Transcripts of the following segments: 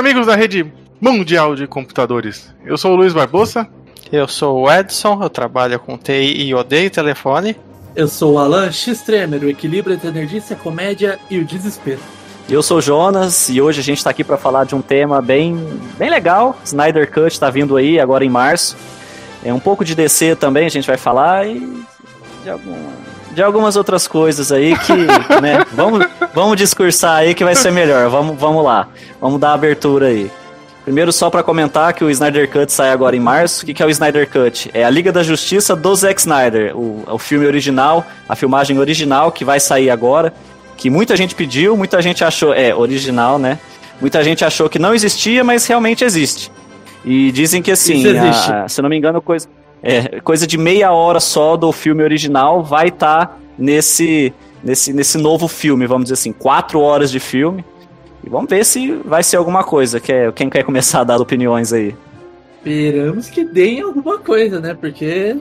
amigos da rede mundial de computadores. Eu sou o Luiz Barbosa. Eu sou o Edson, eu trabalho com TI e odeio telefone. Eu sou o Alan X-Tremer, o equilíbrio entre a nerdice, a comédia e o desespero. Eu sou o Jonas e hoje a gente está aqui para falar de um tema bem, bem legal. Snyder Cut está vindo aí agora em março. É um pouco de DC também a gente vai falar e de, alguma, de algumas outras coisas aí que, né, vamos, vamos discursar aí que vai ser melhor. Vamos, vamos lá, vamos dar abertura aí. Primeiro, só para comentar que o Snyder Cut sai agora em março. O que, que é o Snyder Cut? É a Liga da Justiça do Zack Snyder, o, o filme original, a filmagem original que vai sair agora. Que muita gente pediu, muita gente achou. É, original, né? Muita gente achou que não existia, mas realmente existe. E dizem que assim, a, se não me engano, coisa, é, coisa de meia hora só do filme original vai estar tá nesse, nesse, nesse novo filme, vamos dizer assim, quatro horas de filme. E vamos ver se vai ser alguma coisa. Quer, quem quer começar a dar opiniões aí? Esperamos que deem alguma coisa, né? Porque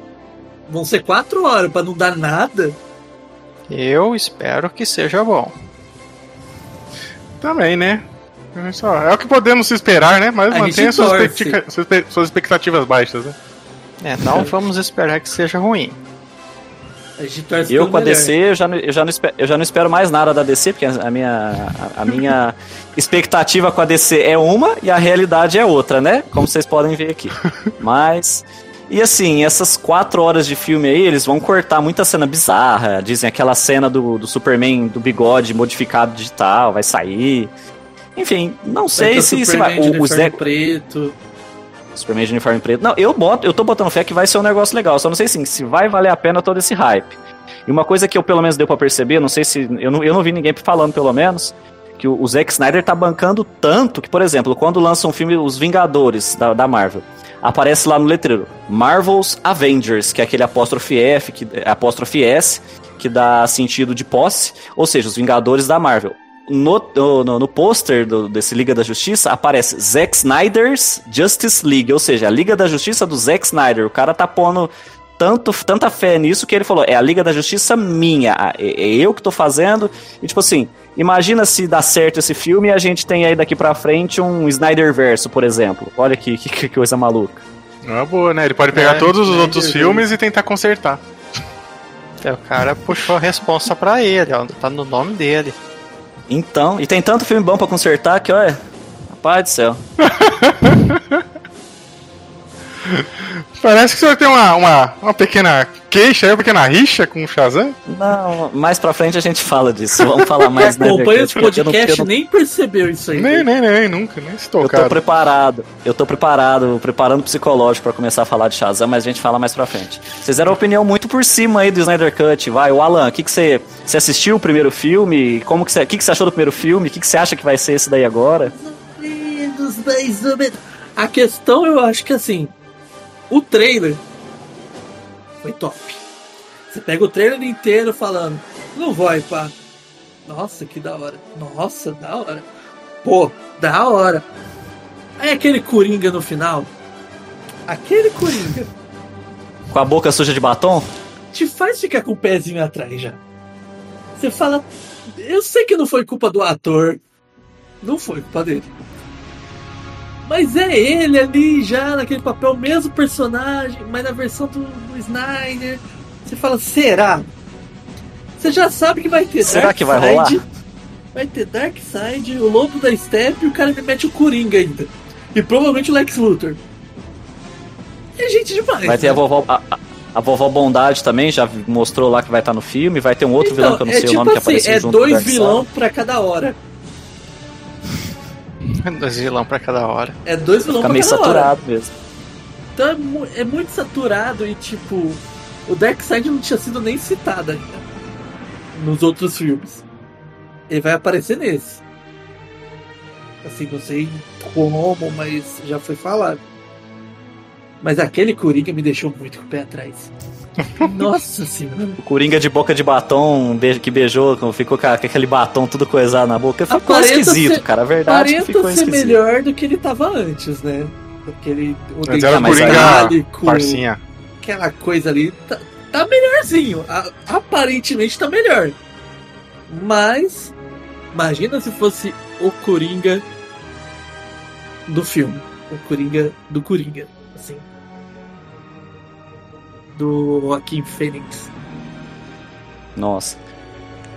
vão ser quatro horas para não dar nada. Eu espero que seja bom. Também, né? É o que podemos esperar, né? Mas mantenha suas, suas expectativas baixas, né? É, não vamos esperar que seja ruim. Eu com a DC, eu já, não, eu, já não espero, eu já não espero mais nada da DC, porque a minha, a, a minha expectativa com a DC é uma e a realidade é outra, né? Como vocês podem ver aqui. Mas. E assim, essas quatro horas de filme aí, eles vão cortar muita cena bizarra. Dizem aquela cena do, do Superman do bigode modificado digital, vai sair. Enfim, não sei se, se vai. O, o Zé... preto. Superman de uniforme preto. Não, eu boto, eu tô botando fé que vai ser um negócio legal. Só não sei assim, se vai valer a pena todo esse hype. E uma coisa que eu pelo menos deu para perceber, não sei se. Eu não, eu não vi ninguém falando, pelo menos, que o, o Zack Snyder tá bancando tanto que, por exemplo, quando lança um filme Os Vingadores da, da Marvel, aparece lá no letreiro Marvel's Avengers, que é aquele apóstrofe F, que, apóstrofe S, que dá sentido de posse, ou seja, os Vingadores da Marvel no, no, no pôster desse Liga da Justiça aparece Zack Snyder's Justice League, ou seja, a Liga da Justiça do Zack Snyder. O cara tá pondo tanto, tanta fé nisso que ele falou: é a Liga da Justiça minha, é, é eu que tô fazendo. E tipo assim, imagina se dá certo esse filme e a gente tem aí daqui pra frente um Snyder Verso, por exemplo. Olha que, que, que coisa maluca. É boa, né? Ele pode pegar é, todos os outros filmes e tentar consertar. É, o cara puxou a responsa pra ele, ó, tá no nome dele. Então, e tem tanto filme bom para consertar que, olha, rapaz do céu. Parece que você tem uma, uma, uma pequena queixa, uma pequena rixa com o Shazam? Não, mais pra frente a gente fala disso. Vamos falar mais, né? Acompanha esse podcast, eu não, eu nem percebeu isso aí. Nem, nem, nem, nunca, nem se tocado. Eu tô preparado, eu tô preparado, preparando o psicológico para começar a falar de Shazam, mas a gente fala mais pra frente. Vocês deram opinião muito por cima aí do Snyder Cut, vai. O Alan, o que que você, você assistiu o primeiro filme? Como que você, o que que você achou do primeiro filme? O que que você acha que vai ser esse daí agora? A questão, eu acho que assim, o trailer foi top. Você pega o trailer inteiro falando, não vai, pá. Nossa, que da hora. Nossa, da hora. Pô, da hora. Aí aquele Coringa no final. Aquele Coringa. Com a boca suja de batom? Te faz ficar com o pezinho atrás já. Você fala. Eu sei que não foi culpa do ator. Não foi culpa dele. Mas é ele ali já naquele papel, mesmo personagem, mas na versão do, do Snyder. Você fala, será? Você já sabe que vai ter Será Dark que vai Side, rolar? Vai ter Dark Side, o Lobo da Steppe e o cara me mete o Coringa ainda. E provavelmente o Lex Luthor. É gente demais. Vai ter né? a vovó. A, a, a, vovó Bondade também já mostrou lá que vai estar no filme. Vai ter um outro então, vilão que eu não é sei tipo o nome assim, que apareceu É dois vilão pra cada hora. dois vilão pra cada hora. É dois vilão Fica pra meio cada saturado hora. mesmo. Então é, é muito saturado e tipo. O Darkseid não tinha sido nem citado ainda nos outros filmes. Ele vai aparecer nesse. Assim, não sei como, mas já foi falado. Mas aquele Coringa me deixou muito com o pé atrás. Nossa senhora. O Coringa de boca de batom que beijou, ficou com aquele batom tudo coisado na boca. Ficou Aparenta esquisito, ser, cara. A verdade é que ficou ser esquisito. melhor do que ele tava antes, né? Aquele, o era mas Coringa parcinha. aquela coisa ali tá, tá melhorzinho. A- aparentemente tá melhor. Mas imagina se fosse o Coringa do filme. O Coringa do Coringa, assim. Do Joaquim Fênix. Nossa.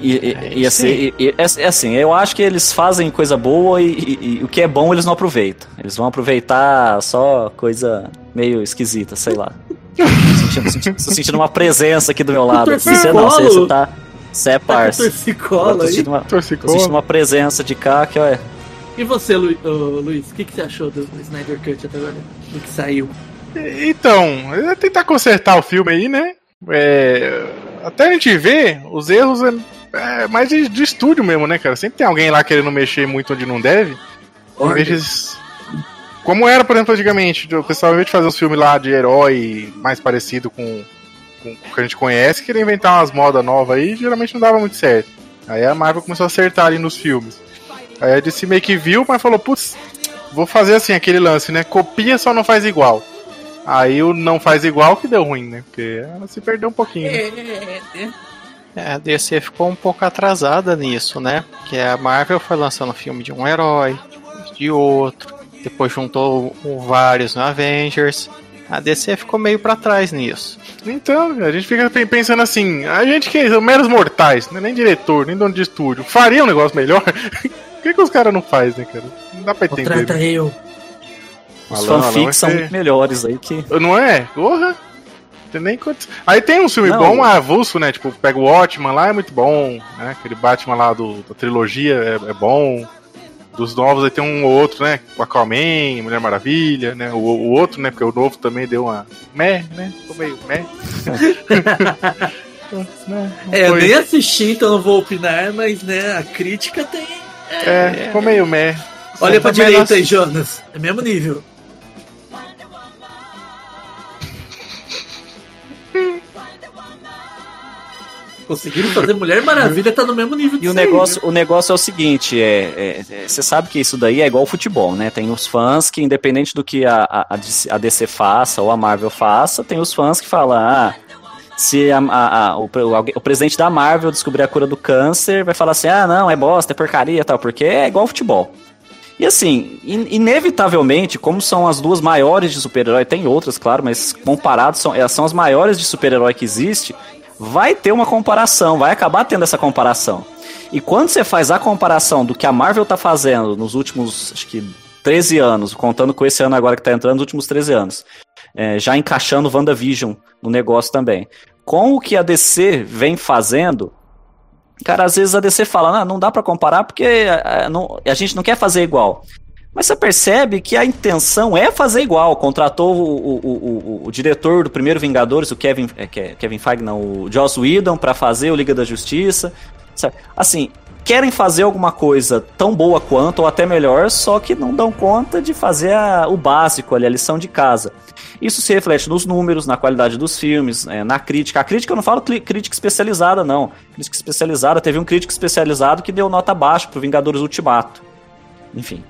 E, e, ia ser, e, é, é assim, eu acho que eles fazem coisa boa e, e, o que é bom eles não aproveitam. Eles vão aproveitar só coisa meio esquisita, sei lá. Tô sentindo, sentindo uma presença aqui do meu lado. Você não, você, você tá. Você é parça. Torcicola tô sentindo, uma, tô sentindo uma presença de cá que, olha. E você, Lu, uh, Luiz, o que, que você achou do Snyder Cut até agora? Do que saiu? Então, eu tentar consertar o filme aí, né? É, até a gente ver os erros é, mais de, de, estúdio mesmo, né, cara? Sempre tem alguém lá querendo mexer muito onde não deve. Em vez de, como era, por exemplo, antigamente, o pessoal, ao invés de fazer um filme lá de herói mais parecido com, com o que a gente conhece, queria inventar umas modas novas aí, geralmente não dava muito certo. Aí a Marvel começou a acertar ali nos filmes. Aí a DC meio que viu, mas falou, putz, vou fazer assim, aquele lance, né? Copia, só não faz igual. Aí o não faz igual que deu ruim, né? Porque ela se perdeu um pouquinho. Né? É, é, é. a DC ficou um pouco atrasada nisso, né? Que a Marvel foi lançando filme de um herói, de outro, depois juntou vários no Avengers. A DC ficou meio para trás nisso. Então, a gente fica pensando assim, a gente que é meros mortais, né? nem diretor, nem dono de estúdio, faria um negócio melhor? Por que, que os caras não fazem, né, cara? Não dá pra entender. Trata né? eu. Os fanfics são muito melhores aí que. Não é? Porra! Tem nem quanto... Aí tem um filme não, bom, avulso, né? Tipo, pega o Watchman lá, é muito bom, né? Aquele Batman lá do, da trilogia é, é bom. Dos novos aí tem um ou outro, né? O Aquaman, Mulher Maravilha, né? O, o outro, né? Porque o novo também deu uma. Meh, né? Ficou meio meh. é, eu nem assisti, então não vou opinar, mas né, a crítica tem. É, é ficou meio meh. Olha pra direita aí, Jonas. É mesmo nível. Conseguiram fazer Mulher Maravilha tá no mesmo nível E o negócio, aí, né? o negócio é o seguinte, é, é, é, você sabe que isso daí é igual futebol, né? Tem os fãs que, independente do que a, a, a DC faça ou a Marvel faça, tem os fãs que falam, ah, se a, a, o, o, presidente da Marvel descobrir a cura do câncer, vai falar assim, ah, não, é bosta, é porcaria tal, porque é igual futebol. E assim, in inevitavelmente, como são as duas maiores de super-herói, tem outras, claro, mas comparados, são, elas são as maiores de super-herói que existe, vai ter uma comparação, vai acabar tendo essa comparação. E quando você faz a comparação do que a Marvel tá fazendo nos últimos, acho que 13 anos, contando com esse ano agora que tá entrando, nos últimos 13 anos, é, já encaixando WandaVision no negócio também, com o que a DC vem fazendo, cara, às vezes a DC fala, não, não dá para comparar porque a, a, não, a gente não quer fazer igual. Mas você percebe que a intenção é fazer igual. Contratou o, o, o, o diretor do primeiro Vingadores, o Kevin, é, Kevin Feige, não, o Joss Whedon, para fazer o Liga da Justiça. Assim, querem fazer alguma coisa tão boa quanto, ou até melhor, só que não dão conta de fazer a, o básico ali, a lição de casa. Isso se reflete nos números, na qualidade dos filmes, é, na crítica. A crítica eu não falo crítica especializada, não. Crítica especializada, teve um crítico especializado que deu nota baixa pro Vingadores Ultimato. Enfim.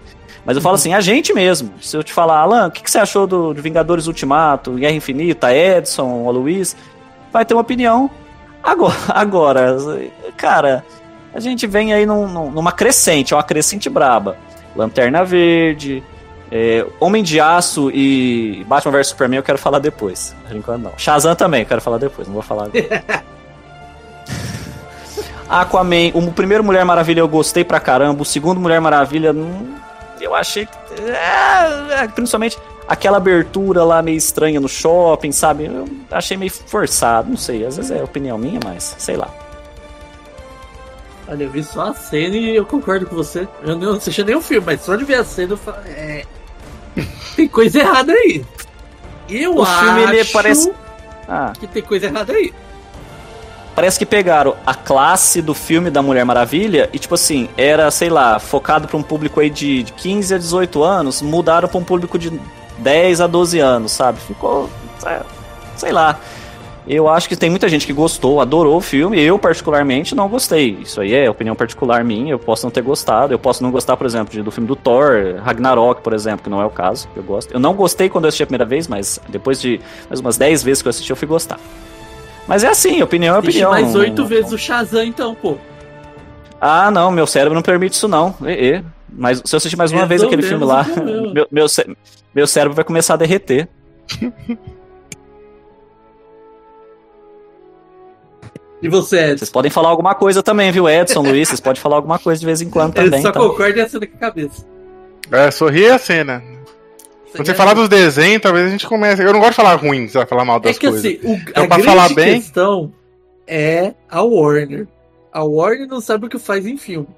Mas eu falo assim, a gente mesmo. Se eu te falar, Alan, o que, que, você achou do, do, Vingadores Ultimato, Guerra Infinita, Edson, o Luiz, vai ter uma opinião. Agora, agora cara, a gente vem aí num, numa crescente, uma crescente braba. Lanterna Verde, é, Homem de Aço e Batman vs Superman eu quero falar depois. Por enquanto não. Shazam também eu quero falar depois, não vou falar agora. Aquaman, o primeiro Mulher Maravilha eu gostei pra caramba, o segundo Mulher Maravilha. Hum, eu achei. É, é, principalmente aquela abertura lá meio estranha no shopping, sabe? Eu achei meio forçado, não sei. Às vezes é opinião minha, mas sei lá. Olha, eu vi só a cena e eu concordo com você. Eu não assisti nem o filme, mas só de ver a cena eu falo. É... tem coisa errada aí. Eu o acho filme ele parece. Ah. Que tem coisa errada aí. Parece que pegaram a classe do filme da Mulher Maravilha e, tipo assim, era, sei lá, focado para um público aí de 15 a 18 anos, mudaram para um público de 10 a 12 anos, sabe? Ficou. É, sei lá. Eu acho que tem muita gente que gostou, adorou o filme. Eu, particularmente, não gostei. Isso aí é opinião particular minha. Eu posso não ter gostado. Eu posso não gostar, por exemplo, do filme do Thor, Ragnarok, por exemplo, que não é o caso. Eu gosto. Eu não gostei quando eu assisti a primeira vez, mas depois de mais umas 10 vezes que eu assisti, eu fui gostar. Mas é assim, opinião é opinião. Mais oito vezes o Shazam, então, pô. Ah, não, meu cérebro não permite isso, não. E, e. Mas se eu assistir mais uma vez aquele filme lá, meu, meu, meu cérebro vai começar a derreter. E você, Edson? Vocês podem falar alguma coisa também, viu, Edson, Luiz? Vocês podem falar alguma coisa de vez em quando também. Ele só tá? concorda e acena com a cabeça. É, sorri a cena. Quando você falar dos desenhos, talvez a gente comece. Eu não gosto de falar ruim, você vai falar mal das é que, coisas. Assim, o, então, a pra grande falar bem. questão é a Warner. A Warner não sabe o que faz em filme.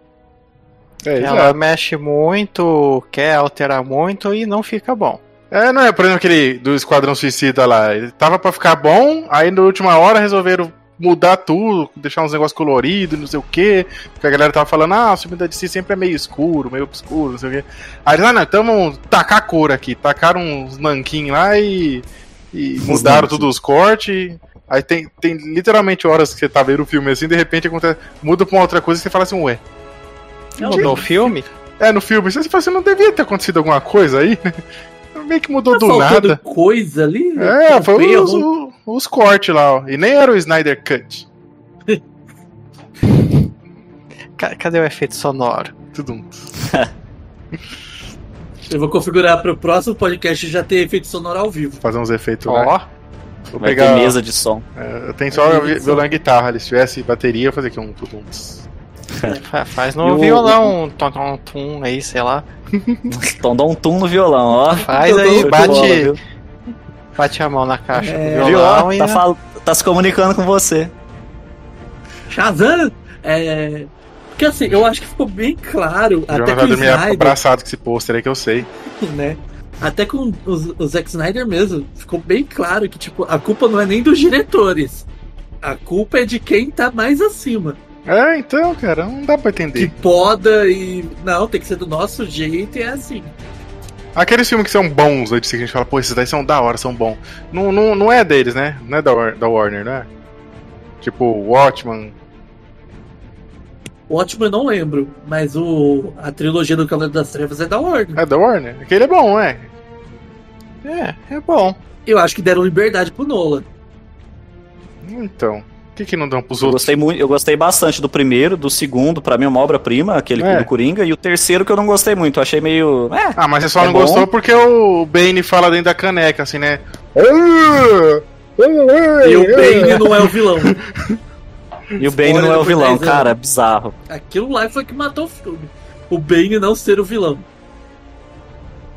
É, ela mexe muito, quer alterar muito e não fica bom. É, não é, por exemplo, aquele do Esquadrão Suicida lá. Ele tava pra ficar bom, aí na última hora resolveram mudar tudo, deixar uns negócios coloridos, não sei o que. Porque a galera tava falando, ah, o filme da DC sempre é meio escuro, meio obscuro, não sei o que. Aí eles, ah, não, então vamos tacar a cor aqui. Tacaram uns nanquim lá e, e mudaram tudo os cortes. Aí tem, tem literalmente horas que você tá vendo o filme assim, de repente acontece, muda pra uma outra coisa e você fala assim, ué. Mudou o filme? É, no filme. Você fala assim, não devia ter acontecido alguma coisa aí, né? Meio que mudou tá do nada. coisa ali? É, foi os, os, cortes lá, ó. E nem era o Snyder Cut. Cadê o efeito sonoro? Tudo. Eu vou configurar para o próximo podcast já ter efeito sonoro ao vivo. Fazer uns efeitos Ó. lá. Vou Vai pegar mesa de som. É, eu tenho só violão e guitarra. Se tivesse bateria, eu fazer aqui um tudum. Faz no violão, um tom, tom, tom aí, sei lá. Tom, dá um tum no violão, ó. Faz aí, bate. Bate a mão na caixa é, do violão viu, tá, fal... tá se comunicando com você. Shazam! É. Porque assim, eu acho que ficou bem claro. O até vai dormir Snyder, abraçado com esse pôster aí que eu sei. né? Até com o Zack Snyder mesmo, ficou bem claro que, tipo, a culpa não é nem dos diretores. A culpa é de quem tá mais acima. É, então, cara, não dá pra entender. Que poda e. Não, tem que ser do nosso jeito e é assim. Aqueles filmes que são bons, aí que a gente fala, pô, esses daí são da hora, são bons. Não, não, não é deles, né? Não é da, da Warner, né? Tipo, Watchman. Watchman eu não lembro, mas o, a trilogia do Cavaleiro das Trevas é da Warner. É da Warner? Aquele é bom, é? É, é bom. Eu acho que deram liberdade pro Nolan. Então. Por que, que não dão pros eu outros? Gostei muito, eu gostei bastante do primeiro, do segundo, pra mim é uma obra-prima, aquele é. do Coringa, e o terceiro que eu não gostei muito, eu achei meio. É, ah, mas você só é não bom. gostou porque o Bane fala dentro da caneca, assim, né? E o Bane não é o vilão. E o Bane não é o vilão, cara, é bizarro. Aquilo lá foi que matou o filme. O Bane não ser o vilão.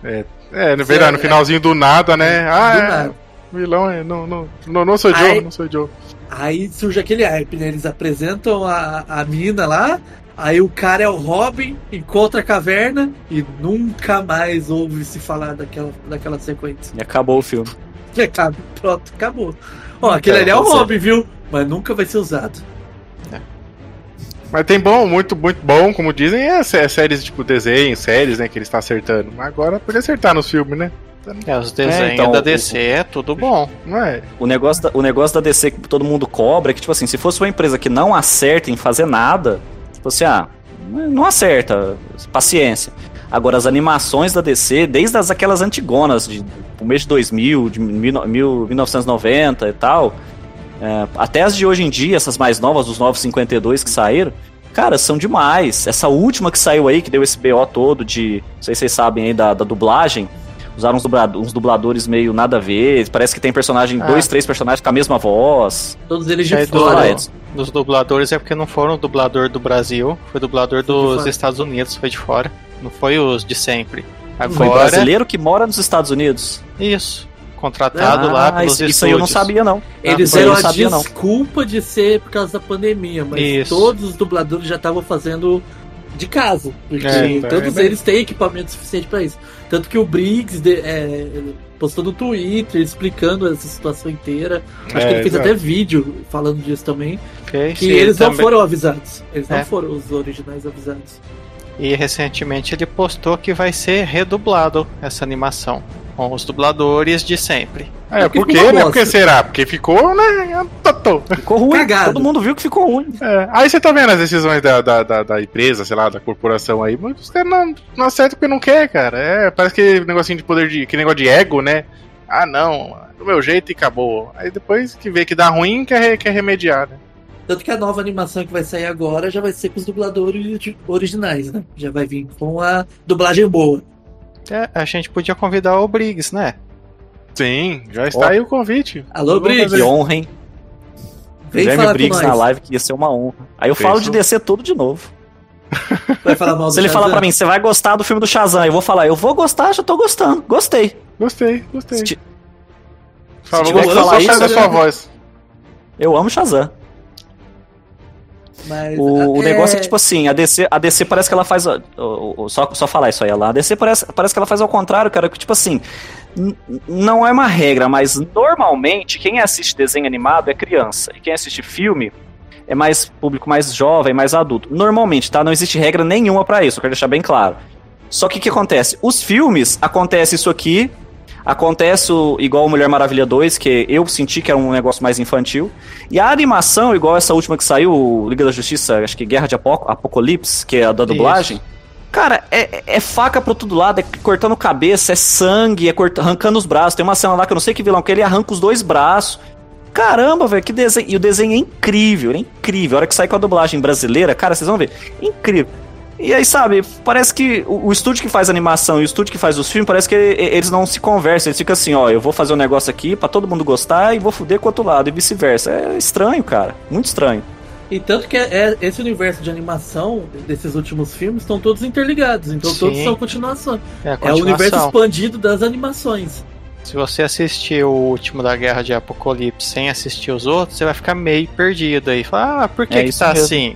É, é no, verdade, no finalzinho do nada, né? Ah, do é, nada. Vilão é. Não, não, não, não sou Joe, não sou Joe. Aí surge aquele hype, né? Eles apresentam a, a mina lá, aí o cara é o Robin, encontra a caverna e nunca mais ouve se falar daquela, daquela sequência. E acabou o filme. E acaba, pronto, acabou. Ó, aquele ali é o Robin, viu? Mas nunca vai ser usado. É. Mas tem bom, muito, muito bom, como dizem, é, séries tipo desenho, séries, né, que ele está acertando. Mas agora pode acertar nos filmes, né? É, os desenhos é, então, da DC o, é tudo bom. Não é? O negócio, da, o negócio da DC que todo mundo cobra é que, tipo assim, se fosse uma empresa que não acerta em fazer nada, tipo assim, ah, não acerta, paciência. Agora, as animações da DC, desde as, aquelas antigonas, de, do mês de 2000, de mil, mil, 1990 e tal, é, até as de hoje em dia, essas mais novas, os 952 que saíram, cara, são demais. Essa última que saiu aí, que deu esse BO todo de, não sei se vocês sabem aí, da, da dublagem, usaram uns, dubladores, uns dubladores meio nada a ver. Parece que tem personagem, ah. dois, três personagens com a mesma voz. Todos eles de é, fora. Do, dos dubladores é porque não foram o dublador do Brasil, foi dublador dos Estados Unidos, foi de fora. Não foi os de sempre. Agora... Foi brasileiro que mora nos Estados Unidos. Isso. Contratado ah, lá pelos isso, eu não sabia, não. Eles deram a desculpa não. de ser por causa da pandemia, mas isso. todos os dubladores já estavam fazendo de casa. Porque é, todos é eles têm equipamento suficiente para isso. Tanto que o Briggs de, é, postou no Twitter explicando essa situação inteira. Acho é, que ele fez exato. até vídeo falando disso também. Okay, que sim, eles não também. foram avisados. Eles não é. foram os originais avisados. E recentemente ele postou que vai ser redublado essa animação com os dubladores de sempre. É, por quê, né? Porque será? Porque ficou, né? Ficou ruim. Cagado. Todo mundo viu que ficou ruim. É. Aí você tá vendo as decisões da, da, da, da, empresa, sei lá, da corporação aí, mas os caras não, não acertam porque não quer, cara. É, parece que negocinho de poder de. que negócio de ego, né? Ah, não, do meu jeito e acabou. Aí depois que vê que dá ruim, quer, quer remediar, né? Tanto que a nova animação que vai sair agora já vai ser com os dubladores originais, né? Já vai vir com a dublagem boa. É, a gente podia convidar o Briggs, né? Sim, já está Ó. aí o convite. Alô, Vamos Briggs? Que honra, hein? Vem falar Briggs com na live, que ia ser uma honra. Aí eu Fez falo de descer tudo de novo. Vai falar mal do Se ele falar Shazam? pra mim, você vai gostar do filme do Shazam, eu vou falar, eu vou gostar, já tô gostando. Gostei. Gostei, gostei. Se ti- Fala, se tiver que falar isso, a sua voz. Eu amo Shazam. Mas, O, o é, negócio é que, tipo assim, a DC, a DC parece que ela faz. ó, Só, só falar isso aí lá. A DC parece, parece que ela faz ao contrário, cara. Que, tipo assim, não é uma regra, mas normalmente quem assiste desenho animado é criança. E quem assiste filme é mais público mais jovem, mais adulto. Normalmente, tá? Não existe regra nenhuma pra isso, eu quero deixar bem claro. Só que o que acontece? Os filmes, acontece isso aqui. Acontece o, igual o Mulher Maravilha 2, que eu senti que era um negócio mais infantil. E a animação, igual essa última que saiu, Liga da Justiça, acho que Guerra de Apo- Apocalipse, que é a da dublagem. Cara, é, é faca pra todo lado, é cortando cabeça, é sangue, é corta- arrancando os braços. Tem uma cena lá que eu não sei que vilão, que ele arranca os dois braços. Caramba, velho, que desenho. E o desenho é incrível, é incrível. A hora que sai com a dublagem brasileira, cara, vocês vão ver. Incrível. E aí, sabe, parece que o, o estúdio que faz animação e o estúdio que faz os filmes, parece que eles não se conversam. Eles ficam assim, ó, eu vou fazer um negócio aqui pra todo mundo gostar e vou fuder com o outro lado, e vice-versa. É estranho, cara. Muito estranho. E tanto que é, é- esse universo de animação desses últimos filmes estão todos interligados, então Sim. todos são continuação. É, a É o universo continuação. expandido das animações. Se você assistir o último da Guerra de Apocalipse sem assistir os outros, você vai ficar meio perdido aí. Fala, ah, por que, É que tá mesmo. assim?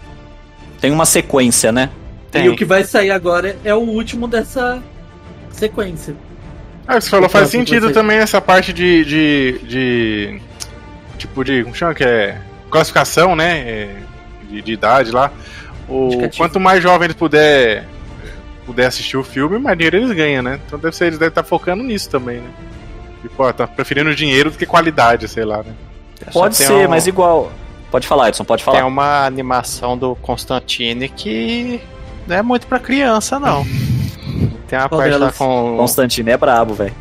Tem uma sequência, né? Tem. E o que vai sair agora é o último dessa sequência. Ah, você falou, faz faço com sentido você. também essa parte de, de, de. Tipo de. Como chama que é? Classificação, né? É, De, de idade lá. O, quanto mais jovem eles puder, puder assistir o filme, mais dinheiro eles ganham, né? Então deve ser, eles devem estar focando nisso também, né? Tipo, ó, tá preferindo dinheiro do que qualidade, sei lá, né? Só Pode tem ser, um- mas igual. Pode falar, Edson, pode Tem falar. uma animação do Constantine que não é muito pra criança, não. Tem uma parte lá com. Constantino é brabo, velho.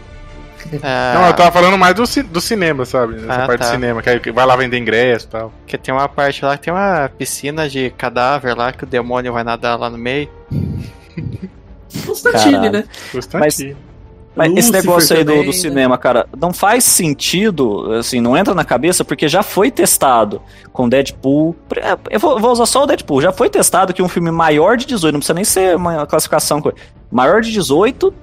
é, Não, eu tava falando mais do, ci- do cinema, sabe? Essa Ah, parte tá. do cinema, que aí vai lá vender ingresso e tal. Que tem uma parte lá que tem uma piscina de cadáver lá que o demônio vai nadar lá no meio. Constantine, Caralho. né? Constantino. Mas esse Lúcifer negócio aí do, também, do né? cinema, cara, não faz sentido, assim, não entra na cabeça, porque já foi testado com Deadpool. É, Eu vou, vou usar só o Deadpool. Já foi testado que um filme maior de 18, não precisa nem ser uma classificação. Maior de 18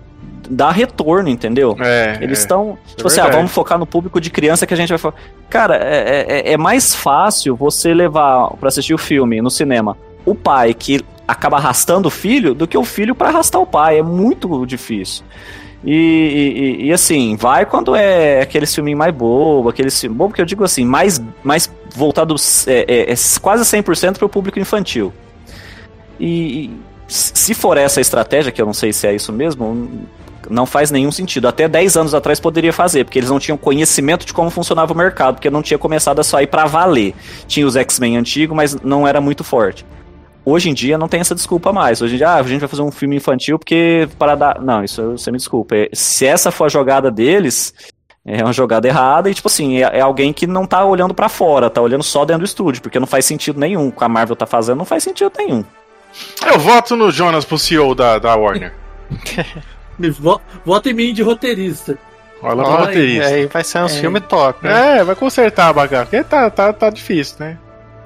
dá retorno, entendeu? É, Eles é. estão. é tipo assim, ah, vamos focar no público de criança que a gente vai falar. Cara, é, é- é mais fácil você levar pra assistir o filme no cinema o pai que acaba arrastando o filho do que o filho pra arrastar o pai. É muito difícil. E, e- e- assim, vai quando é aquele filme mais bobo, aquele filme bobo que eu digo assim, mais, mais voltado é, é- é quase 100% para o público infantil. E, e se for essa estratégia, que eu não sei se é isso mesmo, não faz nenhum sentido. Até 10 anos atrás poderia fazer, porque eles não tinham conhecimento de como funcionava o mercado, porque não tinha começado a sair para valer. Tinha os X-Men antigos, mas não era muito forte. Hoje em dia não tem essa desculpa mais. Hoje em dia, ah, a gente vai fazer um filme infantil porque para dar. Não, isso você me desculpa. É, Se essa for a jogada deles, é uma jogada errada e, tipo assim, é, é alguém que não tá olhando para fora, tá olhando só dentro do estúdio, porque não faz sentido nenhum. O que a Marvel tá fazendo não faz sentido nenhum. Eu voto no Jonas pro CEO da, da Warner. Me vo- Vota em mim de roteirista. Olha pra roteirista. aí vai ser uns É. filmes top, né? É, vai consertar a bagaça. Porque tá, tá, tá difícil, né?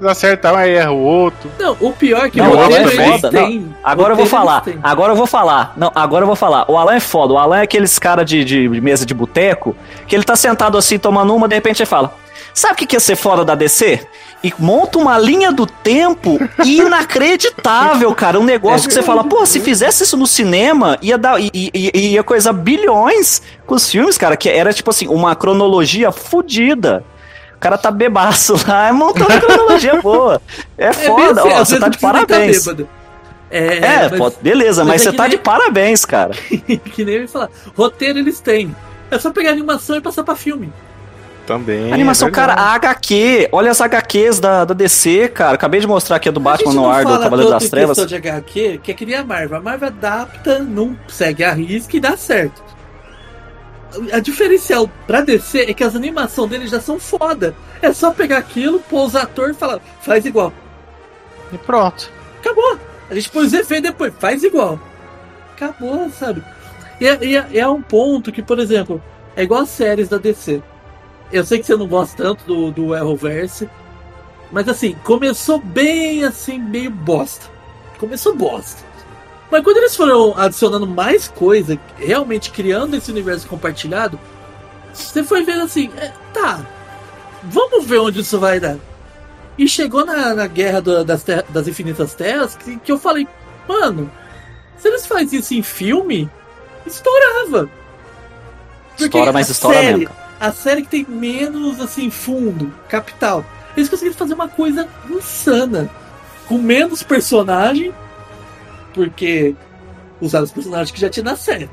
Eles acertam, um, aí erra o outro. Não, o pior é que Não, o Alan é eles foda, têm. Agora eu vou falar. Agora eu vou falar. Não, agora eu vou falar. O Alan é foda. O Alan é aqueles cara de, de mesa de boteco que ele tá sentado assim tomando uma, de repente ele fala: Sabe o que que ia ser foda da DC? E monta uma linha do tempo inacreditável, cara. Um negócio que você fala, pô, se fizesse isso no cinema, ia dar. i- i- i- ia coisa bilhões com os filmes, cara. Que era tipo assim, uma cronologia fodida. O cara tá bebaço lá, montando cronologia boa. É É foda, assim, ó, você tá de precisa nem tá parabéns. bêbado. É, É, mas pô, beleza, mas, mas é você tá nem- de parabéns, cara. que nem eu ia falar. Roteiro eles têm. É só pegar animação e passar pra filme. Também. Animação, é cara, a HQ, olha as HQs da, da DC, cara. Acabei de mostrar aqui a do a Batman no ar, do Cavaleiro das Trevas. de HQ, que é que nem a Marvel. A Marvel adapta, não segue a risca e dá certo. A diferencial pra DC é que as animações deles já são foda. É só pegar aquilo, pôr os atores e falar, faz igual. E pronto. Acabou. A gente põe os efeitos depois, faz igual. Acabou, sabe? E é, e é- é um ponto que, por exemplo, é igual as séries da DC. Eu sei que você não gosta tanto do, do Arrowverse, mas assim, começou bem assim, meio bosta. Começou bosta. Mas quando eles foram adicionando mais coisa, realmente criando esse universo compartilhado, você foi vendo assim, é, tá, vamos ver onde isso vai dar. E chegou na, na guerra do- das, Terra- das Infinitas Terras que, que eu falei, mano, se eles fazem isso em filme, estourava. Porque Estoura, mas estoura série, mesmo. A série que tem menos, assim, fundo, capital. Eles conseguiram fazer uma coisa insana. Com menos personagem, porque usaram os personagens que já tinha na série.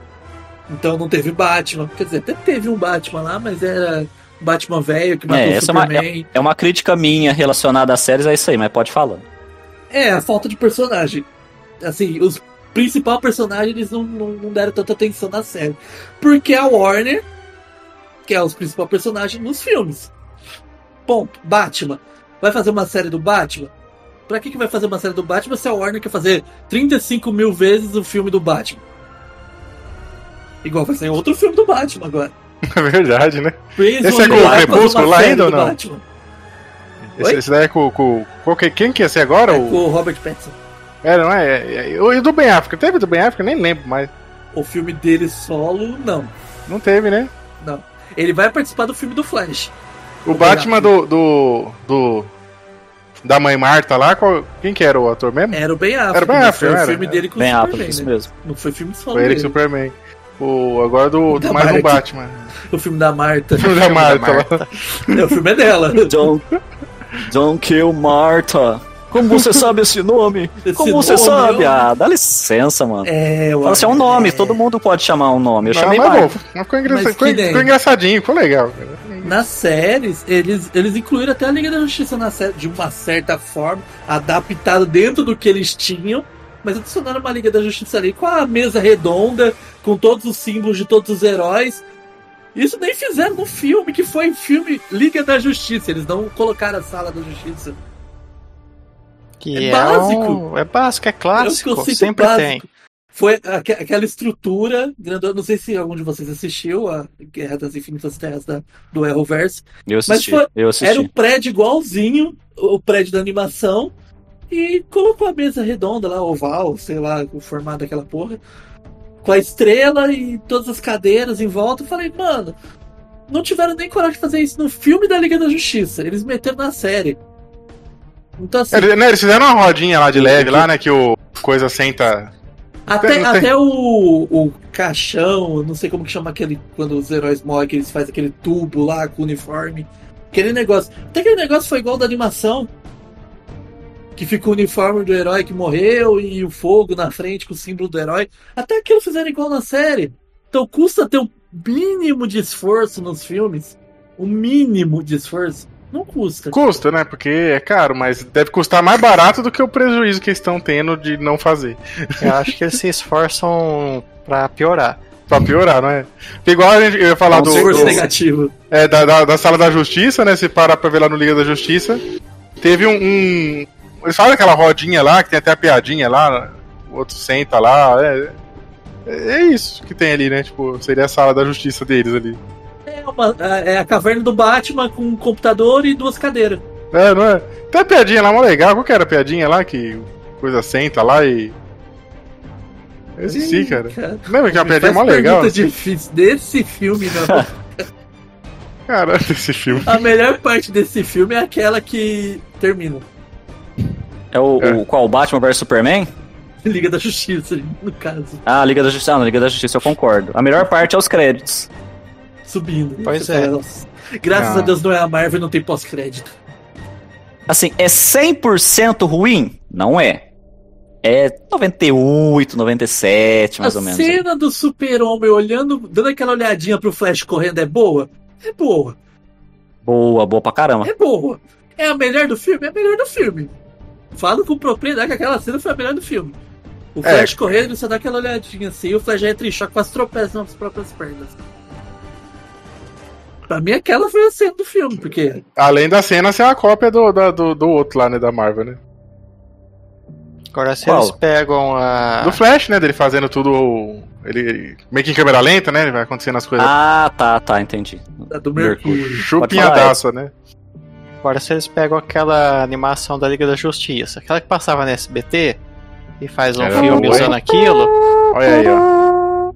Então não teve Batman. Quer dizer, até teve um Batman lá, mas era um Batman velho que matou É, o essa é uma, Superman. é, é uma crítica minha relacionada às séries, é isso aí, mas pode falar. É, a falta de personagem. Assim, os principais personagens eles não, não, não deram tanta atenção na série. Porque a Warner quer os principais personagens nos filmes. Ponto. Batman. Vai fazer uma série do Batman? Pra que, que vai fazer uma série do Batman se a Warner quer fazer 35 mil vezes o filme do Batman? Igual vai ser outro filme do Batman agora. É verdade, né? Esse é com o Crepúsculo lá ainda ou não? Batman. Esse, esse daí é com. com que- quem que ia ser agora? É o, com o Robert Pattinson. é, não é? é, é o e do Ben África. Teve do Ben África? Nem lembro mais. O filme dele solo, não. Não teve, né? Não. Ele vai participar do filme do Flash. O O Batman do, do. do. Da mãe Marta lá, qual- quem que era o ator mesmo? Era o Ben Affleck. Era o Ben mas Affleck, Foi era? o filme dele com Bem o Affleck, Superman, isso né? mesmo. Não foi filme solo Foi ele dele. Superman. O, agora do, do Da mais um Marta. Batman. O filme da Marta. O da Marta lá. É, o filme é dela. Don't, don't kill Martha. Como você sabe esse nome? Esse Como você nome, sabe? eu- Ah, dá licença, mano. É, Fala assim, é um nome, é. todo mundo pode chamar um nome. Eu Não, chamei mas, Martha. bom, mas nem- ficou engraçadinho, ficou legal. cara. Nas séries, eles, eles incluíram até a Liga da Justiça na série, de uma certa forma, adaptado dentro do que eles tinham, mas adicionaram uma Liga da Justiça ali com a mesa redonda, com todos os símbolos de todos os heróis. Isso nem fizeram no filme, que foi filme Liga da Justiça. Eles não colocaram a Sala da Justiça. Que É é, básico. um- é básico, é É um clássico. conceito sempre básico. tem. Foi aque- aquela estrutura grandona. Não sei se algum de vocês assistiu a Guerra das Infinitas Terras da, do Arrowverse. Eu assisti, foi- eu assisti. Era um prédio igualzinho, o prédio da animação, e colocou a mesa redonda lá, oval, sei lá, o formato daquela porra, com a estrela e todas as cadeiras em volta. Eu falei, mano, não tiveram nem coragem de fazer isso no filme da Liga da Justiça. Eles meteram na série. Então, assim, Eles, né, eles fizeram uma rodinha lá de leve lá, né? Que o coisa senta. Até, até o, o caixão, não sei como que chama aquele, quando os heróis morrem, que eles fazem aquele tubo lá com o uniforme. Aquele negócio. Até aquele negócio foi igual da animação. Que fica o uniforme do herói que morreu e o fogo na frente com o símbolo do herói. Até aquilo fizeram igual na série. Então custa ter um mínimo de esforço nos filmes. Um mínimo de esforço. Não custa. Custa, né? Porque é caro, mas deve custar mais barato do que o prejuízo que eles estão tendo de não fazer. Eu acho que eles se esforçam pra piorar. Pra piorar, não é? Porque igual a gente eu ia falar do, esforço do- negativo. é, da, da, da sala da justiça, né? Se parar pra ver lá no Liga da Justiça. Teve um. um eles falam aquela rodinha lá, que tem até a piadinha lá, o outro senta lá. É, é isso que tem ali, né? Tipo, seria a sala da justiça deles ali. É, uma- é a caverna do Batman com um computador e duas cadeiras. É, não é? Tem a piadinha lá, mó legal. Qual que era a piadinha lá que coisa senta lá e. Eu esqueci, cara. Lembra que é uma piadinha Faz mó legal? pergunta difícil desse filme, não. Caralho, esse filme. A melhor parte desse filme é aquela que termina. É o, É. o qual? O Batman vs Superman? Liga da Justiça, no caso. Ah, Liga da Justiça. Ah, na Liga da Justiça eu concordo. A melhor parte é os créditos. Subindo. Pois é. fala, "Nossa, Graças Não. a Deus não é a Marvel e não tem pós-crédito. Assim, é 100% ruim? Não é. É 98, 97, mais a ou menos. cena do super-homem olhando, dando aquela olhadinha pro Flash correndo é boa? É boa. Boa, boa pra caramba. É boa. É a melhor do filme? É a melhor do filme. Falo com propriedade que aquela cena foi a melhor do filme. O É. Flash correndo, você dá aquela olhadinha assim, e o Flash já entra em choque, quase tropeça nas próprias pernas. Pra mim, aquela foi a cena do filme, porque. Além da cena ser a cópia do, da- do, do outro lá, né? Da Marvel, né? Agora se Qual? eles pegam a. Do Flash, né? Dele fazendo tudo. Ele, ele- meio que em câmera lenta, né? Vai acontecendo as coisas. Ah, tá, tá, entendi. A do Mercúrio. Chupinhadaça, né? Agora se eles pegam aquela animação da Liga da Justiça, aquela que passava no SBT e faz um Era filme usando hein? aquilo. Olha aí, ó.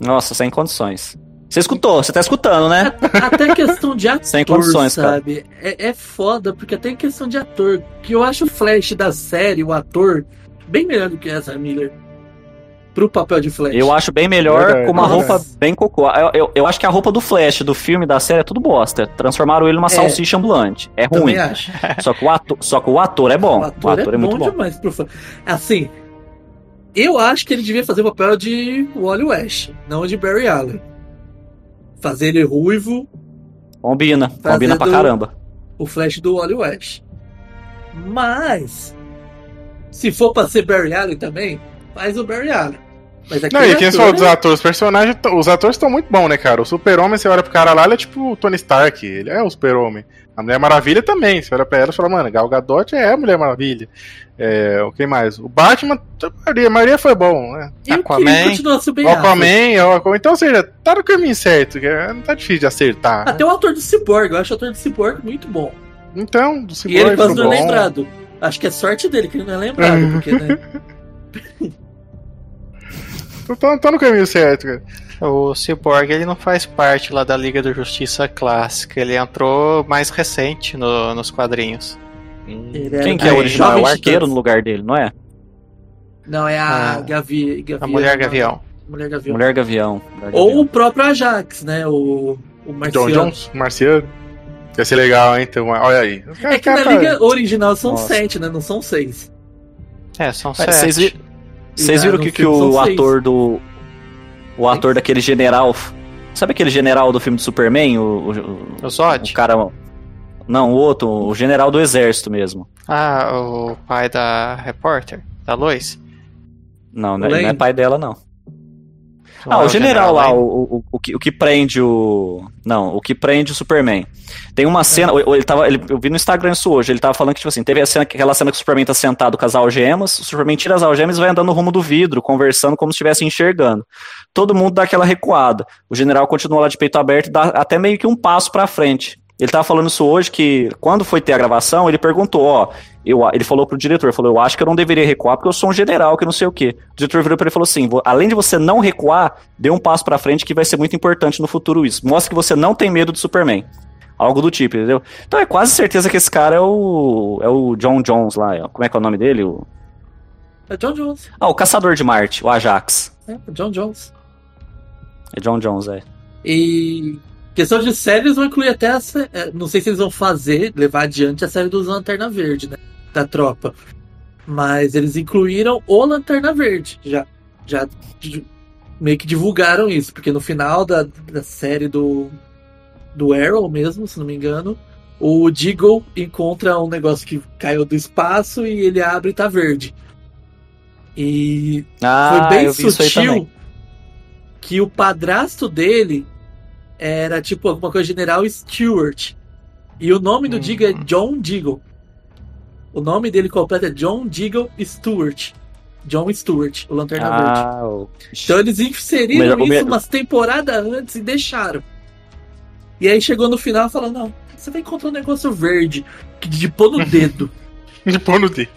Nossa, sem condições. Você escutou, você tá escutando, né? Até questão de ator, Sem condições, cara. sabe? É, é foda, porque até questão de ator, que eu acho o Flash da série, o ator, bem melhor do que essa Miller. Pro papel de Flash. Eu acho bem melhor Verdade, com uma verdade. roupa bem cocô. Eu, eu, eu acho que a roupa do Flash, do filme, da série, é tudo bosta. Transformaram ele numa salsicha ambulante. É ruim. Só que, o ator, só que o ator é bom. O ator, é, bom muito bom. demais pro fã. Assim, eu acho que ele devia fazer o papel de Wally West, não de Barry Allen. Fazer ele ruivo, Combina, combina pra caramba. o Flash do Wally West. Mas, se for pra ser Barry Allen também, faz o Barry Allen. Mas Não, e quem ator, falou dos atores, os personagens, os atores estão muito bons, né, cara? O Super-Homem, você olha pro cara lá, ele é tipo o Tony Stark, ele é o Super-Homem. A Mulher Maravilha também, você olha pra ela e fala, mano, Gal Gadot é a Mulher Maravilha. É, o que mais? O Batman, a maioria, a maioria foi bom, né? E Aquaman. bem. Aquaman, Aquaman, então, ou seja, tá no caminho certo, é- não tá difícil de acertar. né? Até o ator do Cyborg, eu acho o ator do Cyborg muito bom. Então, do e Cyborg ele quase não é lembrado. Acho que é sorte dele que ele não é lembrado, porque, né? Então, tá, tá no caminho certo, cara. O Cyborg ele não faz parte lá da Liga da Justiça clássica, ele entrou mais recente no- nos quadrinhos. Ele Quem que é o original? É o arqueiro no lugar dele, não é? Não, é a Ah, Gavi, Gavião. A Mulher Gavião. Mulher Gavião. Mulher Gavião. Mulher Ou o próprio Ajax, né? O, o John Marciano. Jones, Marciano. Ia ser legal, hein? Então, olha aí. É que na Cara, liga original são Nossa. sete, né? Não são seis. É, são Mas sete. Vocês vi- vocês viram no que, que o são seis. ator do. O ator daquele general. Sabe aquele general do filme do Superman? O, o, O o Zod? cara. Não, o outro, o general do exército mesmo. Ah, o pai da repórter, da Lois. Não, não é, não é pai dela, não. Ah, é o general lá, Lane? o, o, o, que, o que prende o. Não, o que prende o Superman. Tem uma cena. o- Ele tava, ele, eu vi no Instagram isso hoje. Ele tava falando que, tipo assim, teve a cena, aquela cena que o Superman tá sentado com as algemas. O Superman tira as algemas e vai andando no rumo do vidro, conversando como se estivesse enxergando. Todo mundo dá aquela recuada. O general continua lá de peito aberto e dá até meio que um passo pra frente. Ele tava falando isso hoje que, quando foi ter a gravação, ele perguntou, ó, eu, ele falou pro diretor, falou, eu acho que eu não deveria recuar porque eu sou um general, que não sei o quê. O diretor virou pra ele e falou assim, "Vo- além de você não recuar, dê um passo pra frente que vai ser muito importante no futuro isso. Mostra que você não tem medo do Superman. Algo do tipo, entendeu? Então é quase certeza que esse cara é o, é o John Jones lá, ó. como é que é o nome dele? O, É John Jones. ah, o Caçador de Marte, o Ajax. É, o John Jones. É John Jones, é. E questão de série, eles vão incluir até a sé- é, Não sei se eles vão fazer, levar adiante a série dos Lanterna Verde, né? Da tropa. Mas eles incluíram o Lanterna Verde. Já, já meio que divulgaram isso, porque no final da, da série do, do Arrow mesmo, se não me engano, o Deagle encontra um negócio que caiu do espaço e ele abre e tá verde. E Ah, foi bem sutil que o padrasto dele era tipo alguma coisa General Stewart. E o nome do Hum. Deagle é John Deagle. O nome dele completo é John Deagle Stewart. John Stewart, o Lanterna Verde. Ah, o... Então eles inseriram melhor- isso melhor- umas temporadas antes e deixaram. E aí chegou no final e falou: Não, você vai encontrar um negócio verde de pôr no dedo. De pôr no dedo.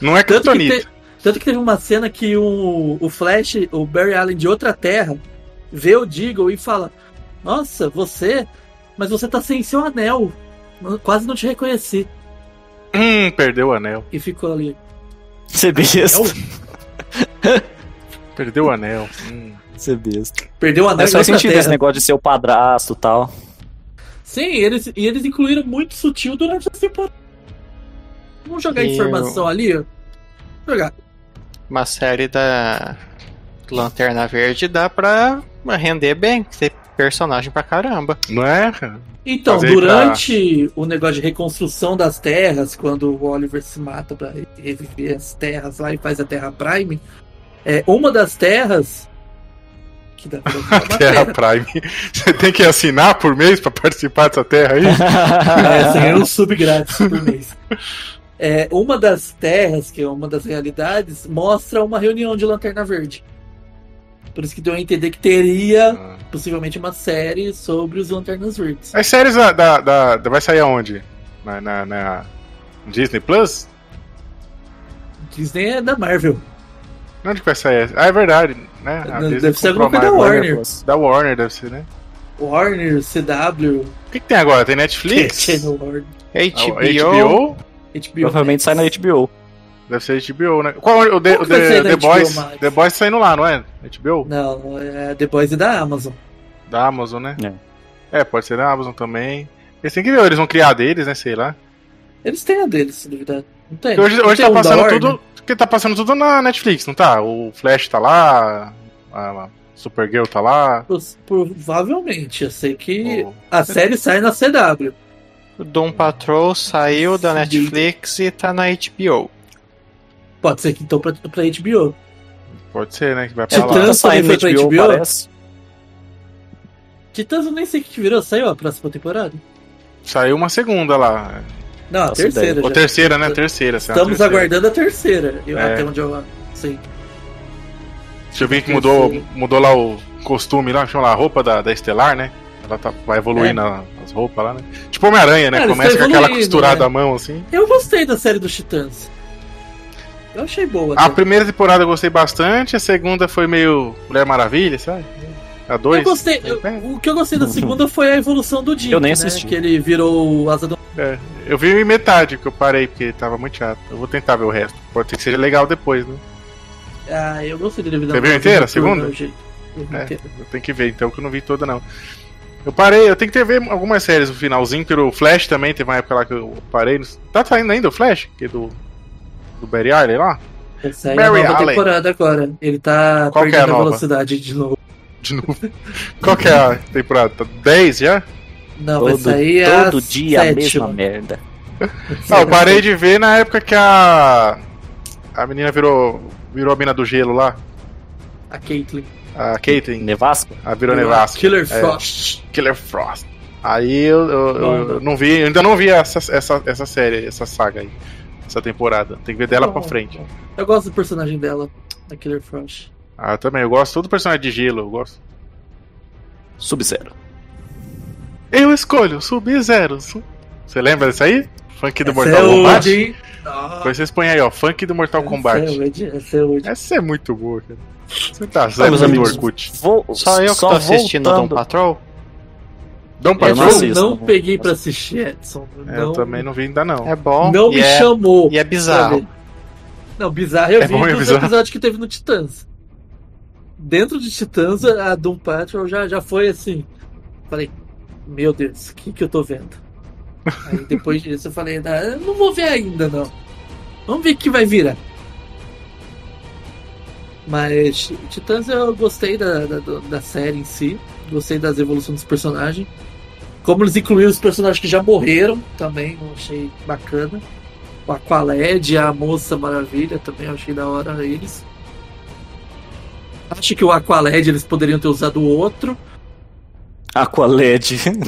Não é Tanto que, te- tanto que teve uma cena que o, o Flash, o Barry Allen de outra terra, vê o Deagle e fala: Nossa, você, mas você tá sem seu anel. Quase não te reconheci. Hum, perdeu o anel. E ficou ali. Você besta. Anel? Perdeu o anel. Hum. Você besta. Perdeu o anel faz outra sentido esse negócio de ser o padrasto e tal. Sim, eles, e eles incluíram muito sutil durante a temporada. Vamos jogar E informação ali, ó. Jogar. Uma série da Lanterna Verde dá pra render bem, ter personagem pra caramba. Não é, cara? Então, Fazer durante o negócio de reconstrução das terras, quando o Oliver se mata pra reviver as terras lá e faz a Terra Prime, é, uma das terras que é uma Terra terra. Prime. Você tem que assinar por mês pra participar dessa terra aí? É, você ganha um sub grátis por mês. É, uma das terras, que é uma das realidades, mostra uma reunião de Lanterna Verde. Por isso que deu a entender que teria Ah. possivelmente uma série sobre os Lanternas Verdes. As séries da, da, da- da- vai sair aonde? Na, na, na Disney Plus? Disney é da Marvel. Onde que vai sair? Ah, é verdade, né? A Deve Disney ser alguma coisa da. Warner. Da Warner, deve ser, né? Warner, CW, O que, que tem agora? Tem Netflix? HBO, HBO? HBO. Provavelmente sai na HBO. Deve ser HBO, né? Qual o The, Qual o The, The Boys? Max? The Boys tá saindo lá, não é? HBO? Não, é The Boys e da Amazon. Da Amazon, né? É. pode ser da Amazon também. Eles têm que ver, eles vão criar deles, né? Sei lá. Eles têm a deles, se duvidar. Não tem. Porque hoje Não hoje tem tá um passando tudo. Porque tá passando tudo na Netflix, não tá? O Flash tá lá, a Supergirl tá lá. Provavelmente. Eu sei que o- a série sai na CW. o Doom Patrol saiu da. Netflix e tá na HBO. Pode ser que então pra, pra HBO. Pode ser, né? Que vai pra Titãs lá. também saindo foi pra HBO? parece. Titãs eu nem sei o que virou. Saiu a próxima temporada? Saiu uma segunda lá. Não, a Faço terceira. Ou terceira, né? Terceira. Estamos terceira. aguardando a terceira. Eu, É. Até onde eu sei. Deixa eu ver que mudou, mudou lá o costume lá, chama lá a roupa da, da Estelar, né? Ela tá, vai evoluindo É. as roupas lá, né? Tipo Homem-Aranha, né? Cara, Começa tão com aquela costurada né? à mão, assim. Eu gostei da série dos Titãs. Eu achei boa. A até. primeira temporada eu gostei bastante, a segunda foi meio Mulher Maravilha, sabe? A Eu dois. gostei. eu- o que eu gostei da segunda foi a evolução do Dick, Eu nem né? assisti. Que ele virou o asa do. é. Eu vi metade que eu parei, porque tava muito chato. Eu vou tentar ver o resto. Pode ser que seja legal depois, né? Ah, eu gostei dele Você viu inteira, a segunda? Eu É. Eu tenho que ver, então, que eu não vi toda, não. Eu parei, eu tenho que ter ver algumas séries no finalzinho, pelo Flash também, teve uma época lá que eu parei. Tá saindo ainda o Flash? Que é do. Do Barry Allen lá? Essa aí é a nova Allen. temporada agora. Ele tá Qual que é a perdendo velocidade de novo. De novo. Qual que é a temporada? Tá 10 já? Não, vai Todo, sair a todo dia a mesma merda. Não, eu parei de ver na época que a. A menina virou. Virou a mina do gelo lá. A Caitlyn. A Caitlyn. Nevasca? A virou nevasca. Killer É. Frost. Killer Frost. Aí eu, eu- eu não vi, eu ainda não vi essa, essa, essa série, essa saga aí. Essa temporada. Tem que ver dela Bom, pra frente. Eu gosto do personagem dela, da Killer Frost. Ah, eu também. Eu gosto todo personagem de gelo, eu gosto. Sub-Zero. Eu escolho Sub-Zero. Su- Você lembra disso aí? Funk do Essa Mortal é Kombat? hoje, Depois vocês põem aí, ó. Funk do Mortal Kombat. Essa é hoje, essa é hoje. Essa é muito boa, cara. Você tá meus zero do amigos. Orkut. Vou, Só eu que tô assistindo Patrol? Dom Eu não Patrol? Eu assisto. não peguei pra assistir, Edson. É, eu Não- também não vi ainda não. É bom. Não e me é, chamou. E é bizarro. sabe? Não, bizarro eu É vi bom e dos bizarro. episódios que teve no Titãs. Dentro de Titãs, a Doom Patrol já, já foi assim. Falei, meu Deus, o que, que eu tô vendo? Aí depois disso eu falei, "Ah, eu não vou ver ainda não. Vamos ver o que vai virar. Mas Titãs eu gostei da, da, da série em si. Gostei das evoluções dos personagens. Como eles incluíram os personagens que já morreram também, eu achei bacana. O Aqualed, a Moça Maravilha também, eu achei da hora eles. Acho que o Aqualed eles poderiam ter usado o outro. Aqualed.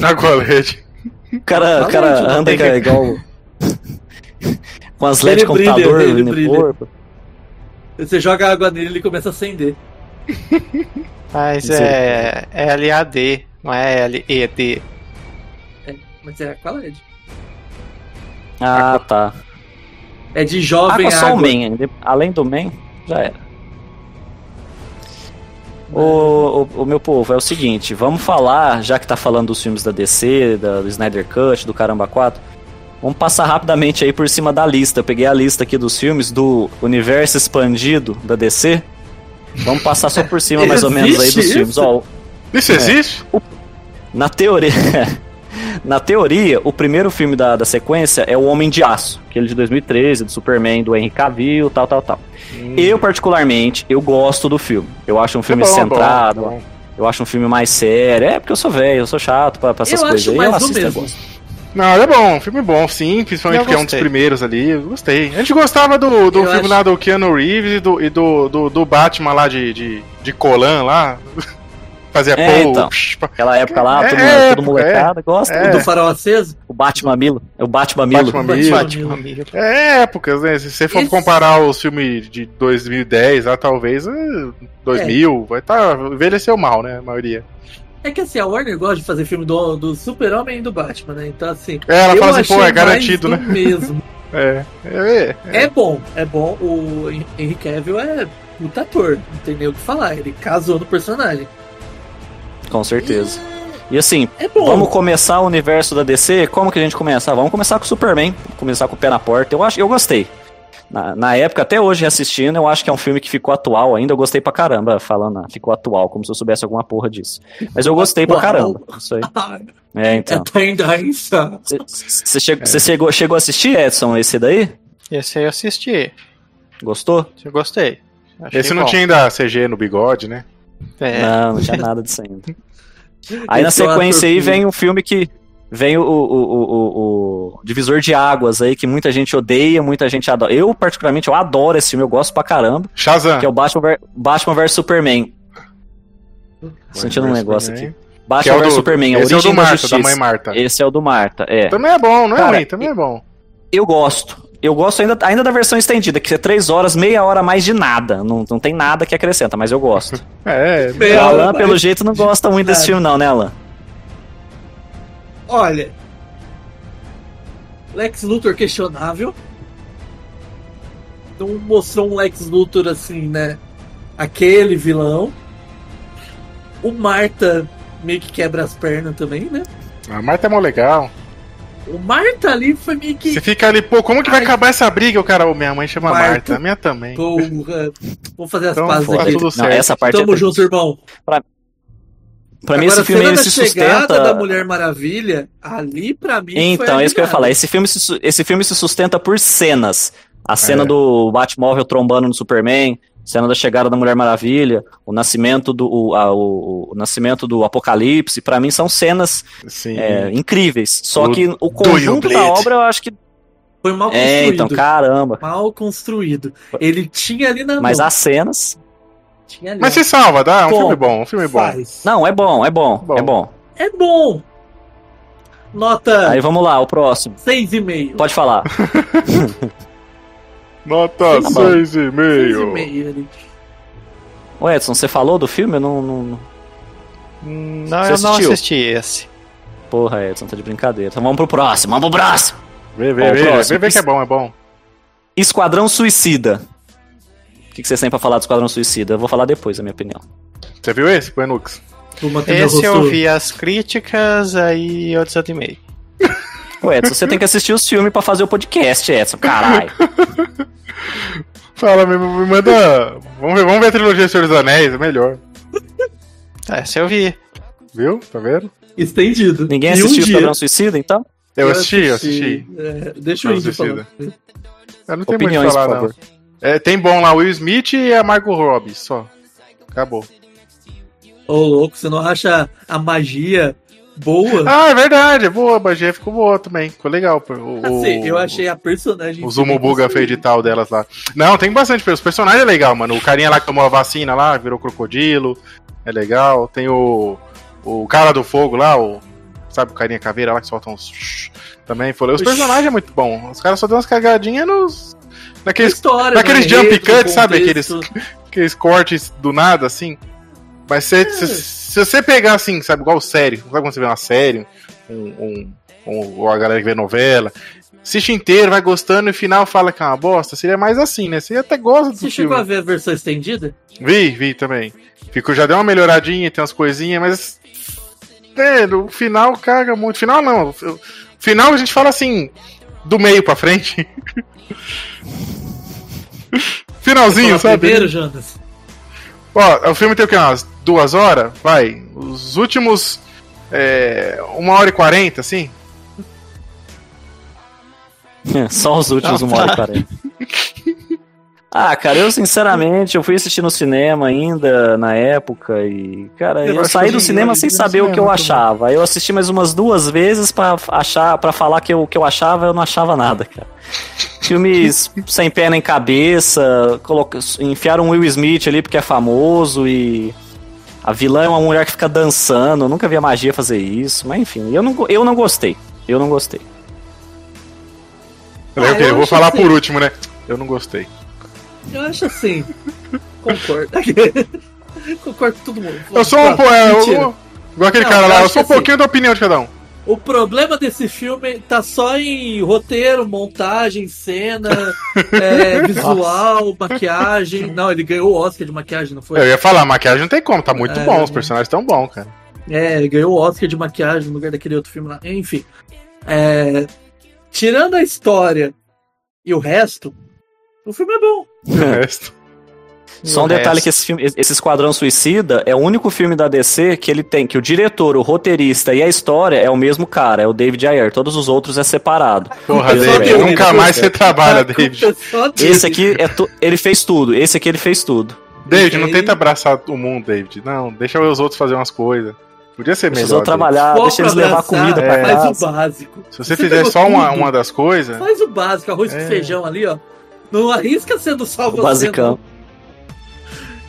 O cara, Aqualed, cara anda tem que é igual. Com as LED Ele brilha, computador ele no brilha. corpo. Você joga água nele e ele começa a acender. Mas é, é LAD, não é LED. Mas é Aqualed. Ah, tá. É de jovem Água só o água. main. de- Além do main, já era. O, o, o meu povo, é o seguinte, vamos falar, já que tá falando dos filmes da DC, da, do Snyder Cut, do Caramba 4, vamos passar rapidamente aí por cima da lista. Eu peguei a lista aqui dos filmes do universo expandido da DC. Vamos passar só por cima mais ou menos aí dos Existe filmes. isso? Ó, Isso existe? na teoria, na teoria, o primeiro filme da, da sequência é O Homem de Aço, aquele de 2013, do Superman, do Henry Cavill, tal, tal, tal. Eu, particularmente, eu gosto do filme. Eu acho um filme É bom, centrado, bom, bom. eu acho um filme mais sério. É porque eu sou velho, eu sou chato pra, pra essas Eu coisas acho aí. mais eu assisto, mesmo. gosto. Não, ele é bom, um filme bom, sim, principalmente Eu porque é um dos primeiros ali. Eu gostei. A gente gostava do, do Eu filme acho- lá do Keanu Reeves e do, e do, do, do Batman lá de, de, de Colan lá. fazia É, pô, então. psh. Aquela época lá, É, todo, é, todo molecada, gosta. é. O do farol aceso? O Bate-Mamilo. É o Bate-Mamilo. Bate-Mamilo. Batman, amigo. É épocas, né? Se você for Esse- comparar os filmes de 2010, lá talvez eh, 2000, vai tá envelheceu mal, né? A maioria. É que assim, a Warner gosta de fazer filme do, do Super-Homem e do Batman, né? Então assim. É, ela fala assim, pô, é garantido, né? mesmo. É, é, é. É bom, é bom. O Henry Cavill é puta ator, não tem nem o que falar. Ele casou no personagem. Com certeza. E assim, É vamos começar o universo da DC? Como que a gente começa? Ah, Vamos começar com o Superman. Começar com o pé na porta. Eu acho, eu gostei. Na, na época, até hoje assistindo, eu acho que é um filme que ficou atual ainda. Eu gostei pra caramba, falando, ah, ficou atual, como se eu soubesse alguma porra disso. Mas eu gostei pra caramba. Isso aí. É, então. Você chegou, cê chegou, chegou a assistir, Edson, esse daí? Esse aí eu assisti. Gostou? Eu gostei. Achei Esse não bom. tinha ainda CG no bigode, né? É, Não, não tinha nada disso ainda. Aí na é sequência aí vem um filme que. Vem o, o, o, o- o Divisor de Águas aí, que muita gente odeia, muita gente adora. Eu, particularmente, eu adoro esse filme, eu gosto pra caramba. Shazam. Que é o Batman, Batman vs Superman. Sentindo um negócio aqui. É Batman o vs Superman, a esse é o origem do Marta, da mãe Marta. Esse é o do Marta, é. Também é bom, não é Cara, ruim, também é bom. Eu gosto. Eu gosto ainda, ainda da versão estendida, que é três horas, meia hora a mais de nada. Não, não tem nada que acrescenta, mas eu gosto. É, Bem, o Alan, mais pelo jeito, não gosta muito desse filme, não, né, Alan? Olha. Lex Luthor questionável. Não mostrou um Lex Luthor assim, né? Aquele vilão. O Marta meio que quebra as pernas também, né? a Marta é mó legal. O Marta ali foi meio que. Você fica ali, pô, como que vai Ai. acabar essa briga? O cara, ô, minha mãe chama Marta. Marta, a minha também. Porra, vamos fazer as Então, pazes aqui. tudo Não, certo. essa parte Tamo é junto, irmão. Pra mim, Agora, esse filme ele se sustenta. da Mulher Maravilha, ali pra mim. Então, foi é isso que eu ia falar. Esse filme, se, esse filme se sustenta por cenas. A cena É. do Batmóvel trombando no Superman, cena da chegada da Mulher Maravilha, o nascimento do, o, a- o- o nascimento do Apocalipse, pra mim são cenas Sim. é, incríveis. Só O que o conjunto da obra eu acho que. Foi mal construído. É, então, caramba. Mal construído. Ele tinha ali na Mas mão. as cenas. Tinha ali, Mas se salva, dá? É um Bom, filme bom, um filme bom. Faz. Não, é bom, é bom, Bom. é bom. É bom. Nota Aí vamos lá, o próximo. 6,5. Pode falar. Nota Tá bom. 6,5. 6,5 ali. Ô Edson, você falou do filme? Eu não. não- não- Não, Você eu não assisti esse. Porra, Edson, tá de brincadeira. Então vamos pro próximo, vamos pro próximo. Vê, vê, vê, próximo. vê, vê que é bom, é bom. Esquadrão Suicida. O que, que vocês têm pra falar do Esquadrão Suicida? Eu vou falar depois, a minha opinião. Você viu esse, meu Esse eu vi as críticas, aí eu desanimei. Ô, Edson, você tem que assistir os filmes pra fazer o podcast, Edson. Caralho. Fala, me, me manda. Vamos ver, vamos ver a trilogia Senhor dos Anéis, é melhor. Esse eu vi. Viu? Tá vendo? Estendido. Ninguém E um assistiu o Esquadrão Suicida, então? Eu assisti, eu assisti. É, deixa Índio suicida. falar. Eu não tenho Opiniões, muito falar, por não. favor. É, tem bom lá, o Will Smith e a Margot Robbie, só. Acabou. Ô, louco, você não acha a magia boa? Ah, é verdade, é boa, a magia ficou boa também. Ficou legal. O, assim, eu achei a personagem. O Zumubuga fez de tal delas lá. Não, tem bastante. Os personagens é legal, mano. O carinha lá que tomou a vacina lá, virou crocodilo. É legal. Tem o. O cara do fogo lá, o. Sabe o carinha caveira lá que solta uns. Também foi. Os Oxi. personagens é muito bom. Os caras só dão umas cagadinhas nos. Naqueles, história, naqueles no jump cuts, sabe? contexto. aqueles cortes do nada, assim. Mas se, É. se, se você pegar assim, sabe, igual série, sabe quando você vê uma série, um, um, um- ou a galera que vê novela, assiste inteiro, vai gostando e no final fala que é uma bosta, seria mais assim, né? Você até gosta do Você filme. chegou a ver a versão estendida? Vi, vi também. Ficou, já deu uma melhoradinha, tem umas coisinhas, mas. É, no final caga muito. Final não. O final a gente fala assim, do meio pra frente. Finalzinho, sabe? Primeiro, Jonas. Ó, o filme tem o quê? Umas duas horas? Vai. Os últimos. É, uma hora e quarenta, assim? Só os últimos Não, uma hora e tá. quarenta. Ah, cara, eu sinceramente, eu fui assistir no cinema ainda na época e, cara, Eu eu, saí do cinema sem saber o que eu cinema achava. Eu assisti mais umas duas vezes pra achar, para falar que o que eu achava, eu não achava nada, cara. Filmes sem pé nem cabeça, coloca, enfiaram um Will Smith ali porque é famoso e A vilã é uma mulher que fica dançando, eu nunca vi a magia fazer isso, mas enfim, eu não, eu não gostei. Eu não gostei. Ah, Ok, eu eu vou falar assim. por último, né? Eu não gostei. Eu acho assim. Concordo. Concordo com todo mundo. Eu sou um. Pô, é, eu- igual aquele Não, cara lá, eu sou um assim- pouquinho da opinião de cada um. O problema desse filme tá só em roteiro, montagem, cena, é, visual, maquiagem. Não, ele ganhou o Oscar de maquiagem, não foi? Eu ia falar, maquiagem não tem como, tá muito É. bom, os personagens tão bons, cara. É, ele ganhou o Oscar de maquiagem no lugar daquele outro filme lá. Enfim. É, tirando a história e o resto, o filme é bom. O resto. Só um detalhe que esse, filme, esse Esquadrão Suicida é o único filme da DC que ele tem, que o diretor, o roteirista e a história é o mesmo cara, é o David Ayer. Todos os outros é separado. Porra, é David, dele, nunca mais você trabalha, culpa David. é. Esse aqui, é tu- ele fez tudo. Esse aqui ele fez tudo. David, não tenta abraçar o mundo, David. Não, deixa os outros fazer umas coisas. Podia ser melhor. Precisou David. trabalhar, Pô, deixa eles pra levar abraçar, comida pra é. Faz o casa. básico. Se você Você fizer só uma, uma das coisas. Faz o básico, arroz É. com feijão ali, ó. Não arrisca sendo só O você. basicão. não.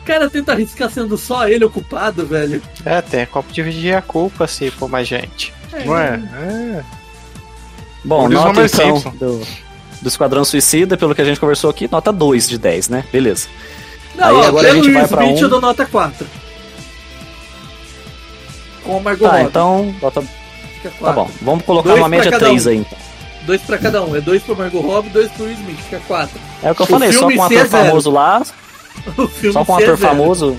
Cara, tenta arriscar sendo só ele o culpado, velho. É, tem como dividir a culpa se for mais gente. Não é? É. Bom, o nota então Simpson. do, do Esquadrão Suicida, pelo que a gente conversou aqui, nota 2 de 10, né? Beleza. Não, Aí ó, agora a gente vai Will pra Smith um. eu dou nota 4. Com o Margot Tá, Robbie. então, nota, tá 4. bom. Vamos colocar Dois uma média cada 3 um. aí, então. Dois pra cada um. É dois pro Margot Robbie, dois pro Will Smith. Fica 4. É o que eu O falei, só filme com um ator famoso lá, O filme só com um ator zero. famoso.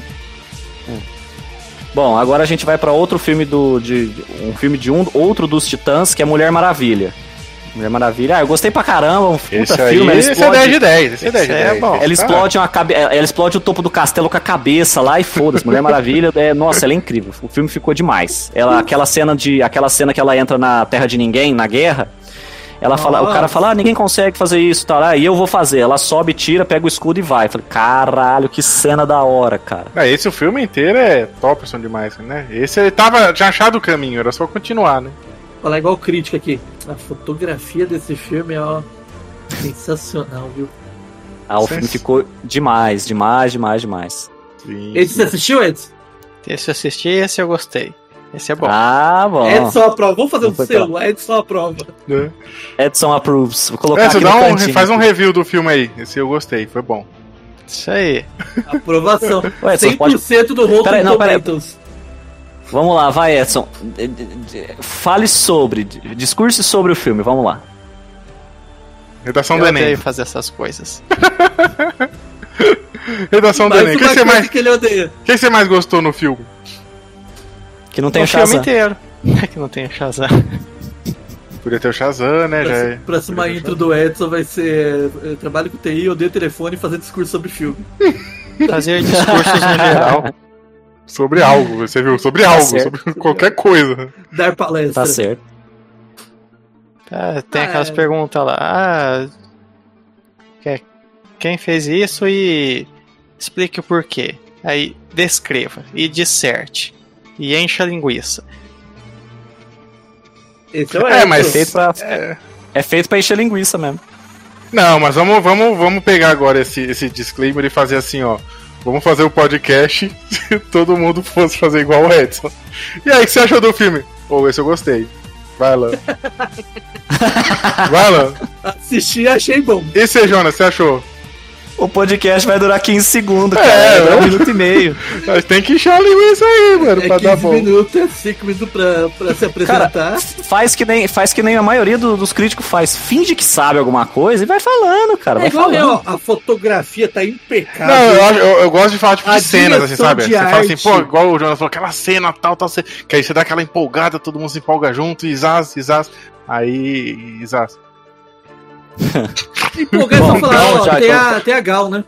Hum. Bom, agora a gente vai pra outro filme do. De, um filme de um outro dos Titãs, que é Mulher Maravilha. Mulher Maravilha. Ah, eu gostei pra caramba, um puta Esse aí, filme. ela esse é explode- 10 de 10. Esse é 10 de Esse é 10. bom. Ela Tá. explode, uma cabe... ela explode o topo do castelo com a cabeça lá e foda-se. Mulher Maravilha, é... nossa, ela é incrível. O filme ficou demais. Ela, aquela cena de, aquela cena que ela entra na Terra de Ninguém, na guerra. Ela fala, o cara fala, ah, ninguém consegue fazer isso, tal, ah, e eu vou fazer. Ela sobe, tira, pega o escudo e vai. Eu falei, caralho, que cena da hora, cara. Ah, esse o filme inteiro é Topperson demais, né? Esse ele tava, tinha achado o caminho, era só continuar, né? Falar igual crítica aqui. A fotografia desse filme é, ó, sensacional, viu? Ah, o Sim. filme ficou demais, demais, demais, demais. Sim. Esse você assistiu, Edson? Esse eu assisti, esse eu gostei. Esse é bom. Ah, bom. Edson aprova. Vamos fazer um Não foi selo. Edson aprova. né? Edson approves. Vou colocar É, aqui dá um, cantinho. faz um review do filme aí. Esse eu gostei, foi bom. Isso aí. Aprovação. Ué, Edson, 100% pode- do Rotten Peraí, não, peraí. Tomatoes. Vamos lá, vai, Edson. Fale sobre, discurse sobre o filme, vamos lá. Redação eu do Enem. odeio fazer essas coisas. Redação do Enem. O que, uma você mais, que ele odeia. o que você mais gostou no filme? Que não tem o o filme Shazam. inteiro. É que não tem o Shazam. Podia ter o Shazam, né? É. Próxima, próxima intro do Edson vai ser é, trabalho com TI, odeio telefone e fazer discurso sobre filme. Fazer discursos no geral. Sobre algo, você viu? Sobre Tá algo, certo. sobre qualquer coisa. Dar palestra. Tá certo. Ah, tem Ah, aquelas é. perguntas lá. Ah, que- quem fez isso e explique o porquê. Aí descreva e disserte. E encha a linguiça. Esse é É, mas- É feito pra, é feito pra encher linguiça mesmo. Não, mas vamos, vamos, vamos pegar agora esse, esse disclaimer e fazer assim, ó. Vamos fazer o podcast se todo mundo fosse fazer igual o Edson. E aí, o que você achou do filme? Ô, esse eu gostei. Vai lá. Vai lá. Assisti e achei bom. E você, Jonas, você achou? O podcast vai durar 15 segundos, É, cara. vai né? um minuto e meio. Mas tem que encher a linguiça aí, mano, É pra 15 dar bom. minutos, é 5 minutos pra, pra se apresentar. Faz que nem, faz que nem a maioria do- dos críticos faz. Finge que sabe alguma coisa e vai falando, cara. é vai falando. ó, a fotografia tá impecável. Não, eu, eu- eu gosto de falar tipo A de cenas, assim, sabe? Você fala assim, arte. pô, igual o Jonas falou, aquela cena tal, tal, que aí você dá aquela empolgada, todo mundo se empolga junto, e zaz, e zaz. Aí, e zaz. Empolgação Bom, falar, ó, já- tem, a, tem a Gal, né?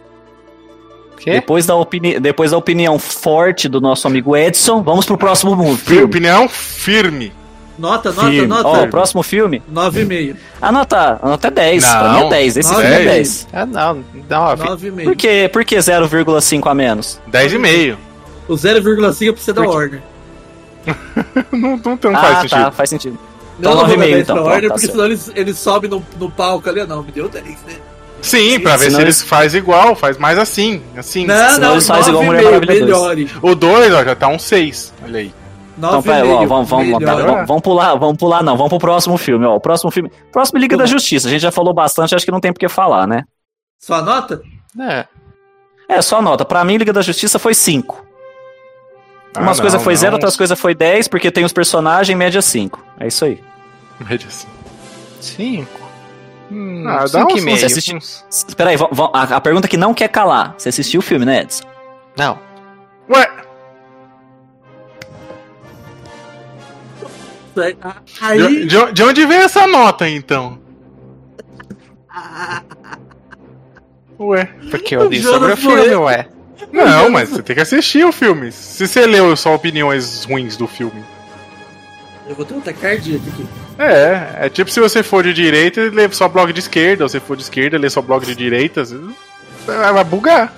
Quê? Depois da, opini depois da opinião forte do nosso amigo Edson, vamos pro próximo mundo. Filme. Opinião firme. Nota, nota, Filme. Ó, nota. o próximo filme. 9,5. Anota, anota 10. pra Não. mim é 10. Esse Nove filme é e 10. Ah, não. Nove. 9,5. Por que, por que 0,5 a menos? 10,5. O 0,5 é pra você dar? Warner. não, não, não ah, faz tá, sentido. faz sentido. Não, Então, não vou dar 9,5 10 então, pronto, Warner, tá porque certo. senão eles, eles sobem no, no palco ali. Não, me deu 10, né? Sim, pra ver Senão se eles- eles faz igual, faz mais assim, assim. Não, senão não, eles fazem igual 9,5, Mulher Maravilha. O 2, ó, já tá um 6. Olha aí. Então, pera, ó, vamos, vamos, tá, vamos, vamos pular, vamos pular, não, vamos pro próximo filme, ó. O próximo filme. Próximo Liga da Vamos. Justiça. A gente já falou bastante, acho que não tem por que falar, né? Sua nota? É. É, só nota. Pra mim, Liga da Justiça foi 5. Umas Ah, coisas não, foi 0, não. outras coisas foi 10, porque tem os personagens, média 5. É isso aí. Média assim. Cinco. Hum, Ah, dá uns- e meio. você assistiu? Espera aí, vamos- vamos- a, a pergunta que não quer calar. Você assistiu o filme, né, Edson? Não. Ué, Aí. de, de- de onde veio essa nota então? Ué. Porque eu li O sobre o filme, ué. Não, mas você tem que assistir o filme. Se você leu só opiniões ruins do filme. Eu vou ter um cardíaco aqui. É, é tipo se você for de direita e ler só blog de esquerda, ou se for de esquerda e ler só blog de direita, você- vai bugar.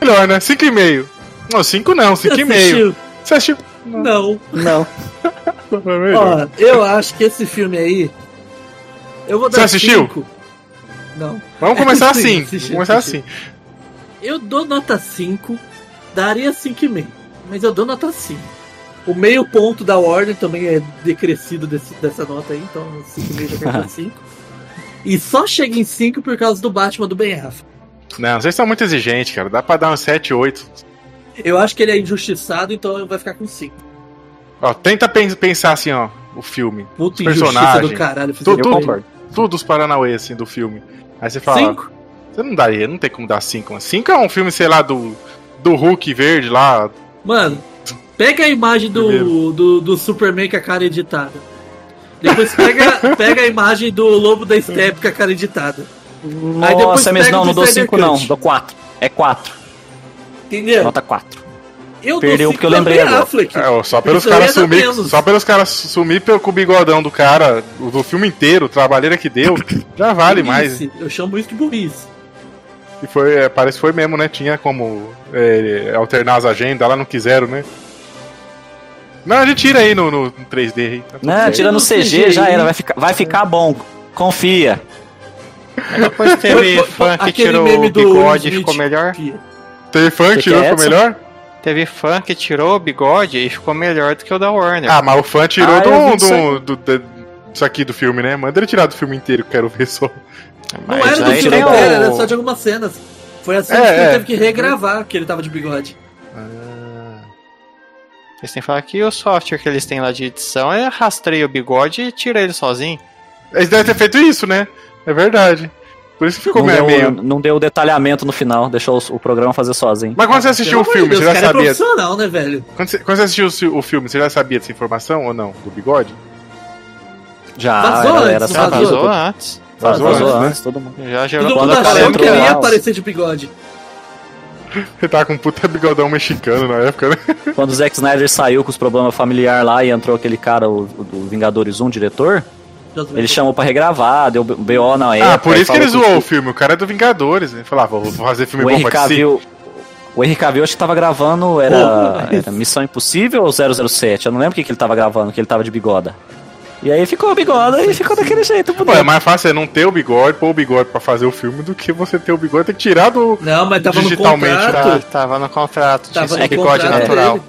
Melhor, né? 5,5. Não, 5 não, 5,5. Assistiu? Você assistiu? Não. Não. Ó, eu acho que esse filme aí. Eu vou dar Você assistiu? cinco. Não. Vamos começar Sim, assim. assisti, Vamos começar assisti. assim. Eu dou nota 5, daria 5,5. Mas eu dou nota 5. O meio ponto da Warner também é decrescido desse- dessa nota aí, então 5,5 já cai pra 5. E só chega em 5 por causa do Batman do Ben Affleck. Não, vocês são muito exigentes, cara. Dá pra dar uns 7, 8. Eu acho que ele é injustiçado, então vai ficar com 5. Ó, tenta pen- pensar assim, ó, o filme. Puta personagens. do caralho. Tu- Eu tu- concordo. Tudo os Paranauê, assim, do filme. Aí você fala, 5? você não daria, não tem como dar 5. 5 é um filme, sei lá, do, do Hulk verde lá. Mano, pega a imagem do, do, do Superman com a cara editada. Depois pega, pega a imagem do Lobo da Steppe com a cara editada. Aí depois Nossa, mesmo pega não, do não dou Snyder 5 não, dou 4. É 4. Entendeu? Nota 4. Eu Perdeu porque eu lembrei agora. Affleck. É, ó, só pelos caras é sumir. menos. Só pelos caras sumir pelo- com o bigodão do cara, o do filme inteiro, o trabalheira que deu, já vale mais. Burrice. Eu chamo isso de burrice. E foi, é, parece que foi mesmo, né? Tinha como é, alternar as agendas, lá não quiseram, né? Não, a gente tira aí no, no 3D aí. Tá Não, certo. tira no CG, CG, já era, vai ficar, vai ficar bom. Confia. Depois teve fã que tirou meme o bigode e ficou melhor. Teve fã Que tirou, é ficou melhor? Teve fã que tirou o bigode e ficou melhor do que o da Warner. Ah, mas o fã tirou Ah, do, do, do, do- disso aqui do filme, né? Manda ele tirar do filme inteiro, quero ver só. Não Mas era do filme inteiro, o- era só de algumas cenas. Foi a cena É, que ele é. teve que regravar, que ele tava de bigode. Eles têm que falar que o software que eles têm lá de edição é rastreia o bigode e tira ele sozinho. Eles devem ter feito isso, né? É verdade. Por isso que ficou Não meio. deu, meio- não deu detalhamento no final, deixou o, o programa fazer sozinho. Mas quando você assistiu o Pelo amor filme, de você Deus, já o é sabia. profissional, né, velho? Quando você, quando você assistiu o, fi- o filme, você já sabia dessa informação ou não? Do bigode? Já, Vazou era, antes, era vazou antes. Vazou Vazou antes, né? antes, todo mundo. Já gerou Todo mundo a cara achando que ele ia lá, aparecer de bigode. Ele tava com um puta bigodão mexicano na época, né? Quando o Zack Snyder saiu com os problemas familiares lá e entrou aquele cara, o, o do Vingadores 1, diretor, ele chamou pra regravar, deu BO na época. ah, por isso que ele zoou o filme. O cara é do Vingadores. Ele falava, vou fazer filme O bom Henry pra si. Cavill, o Henry Cavill acho que tava gravando, era, Porra, mas- era Missão Impossível ou 007? Eu não lembro o que, que ele tava gravando, que ele tava de bigoda. E aí ficou bigoda e ficou daquele jeito. Pô, é mais fácil é não ter o bigode, pôr o bigode pra fazer o filme, do que você ter o bigode. Tem que tirar do. Não, mas tava no Digitalmente, contrato. Tá, tava no contrato, tinha Tava esse no bigode contrato natural. dele.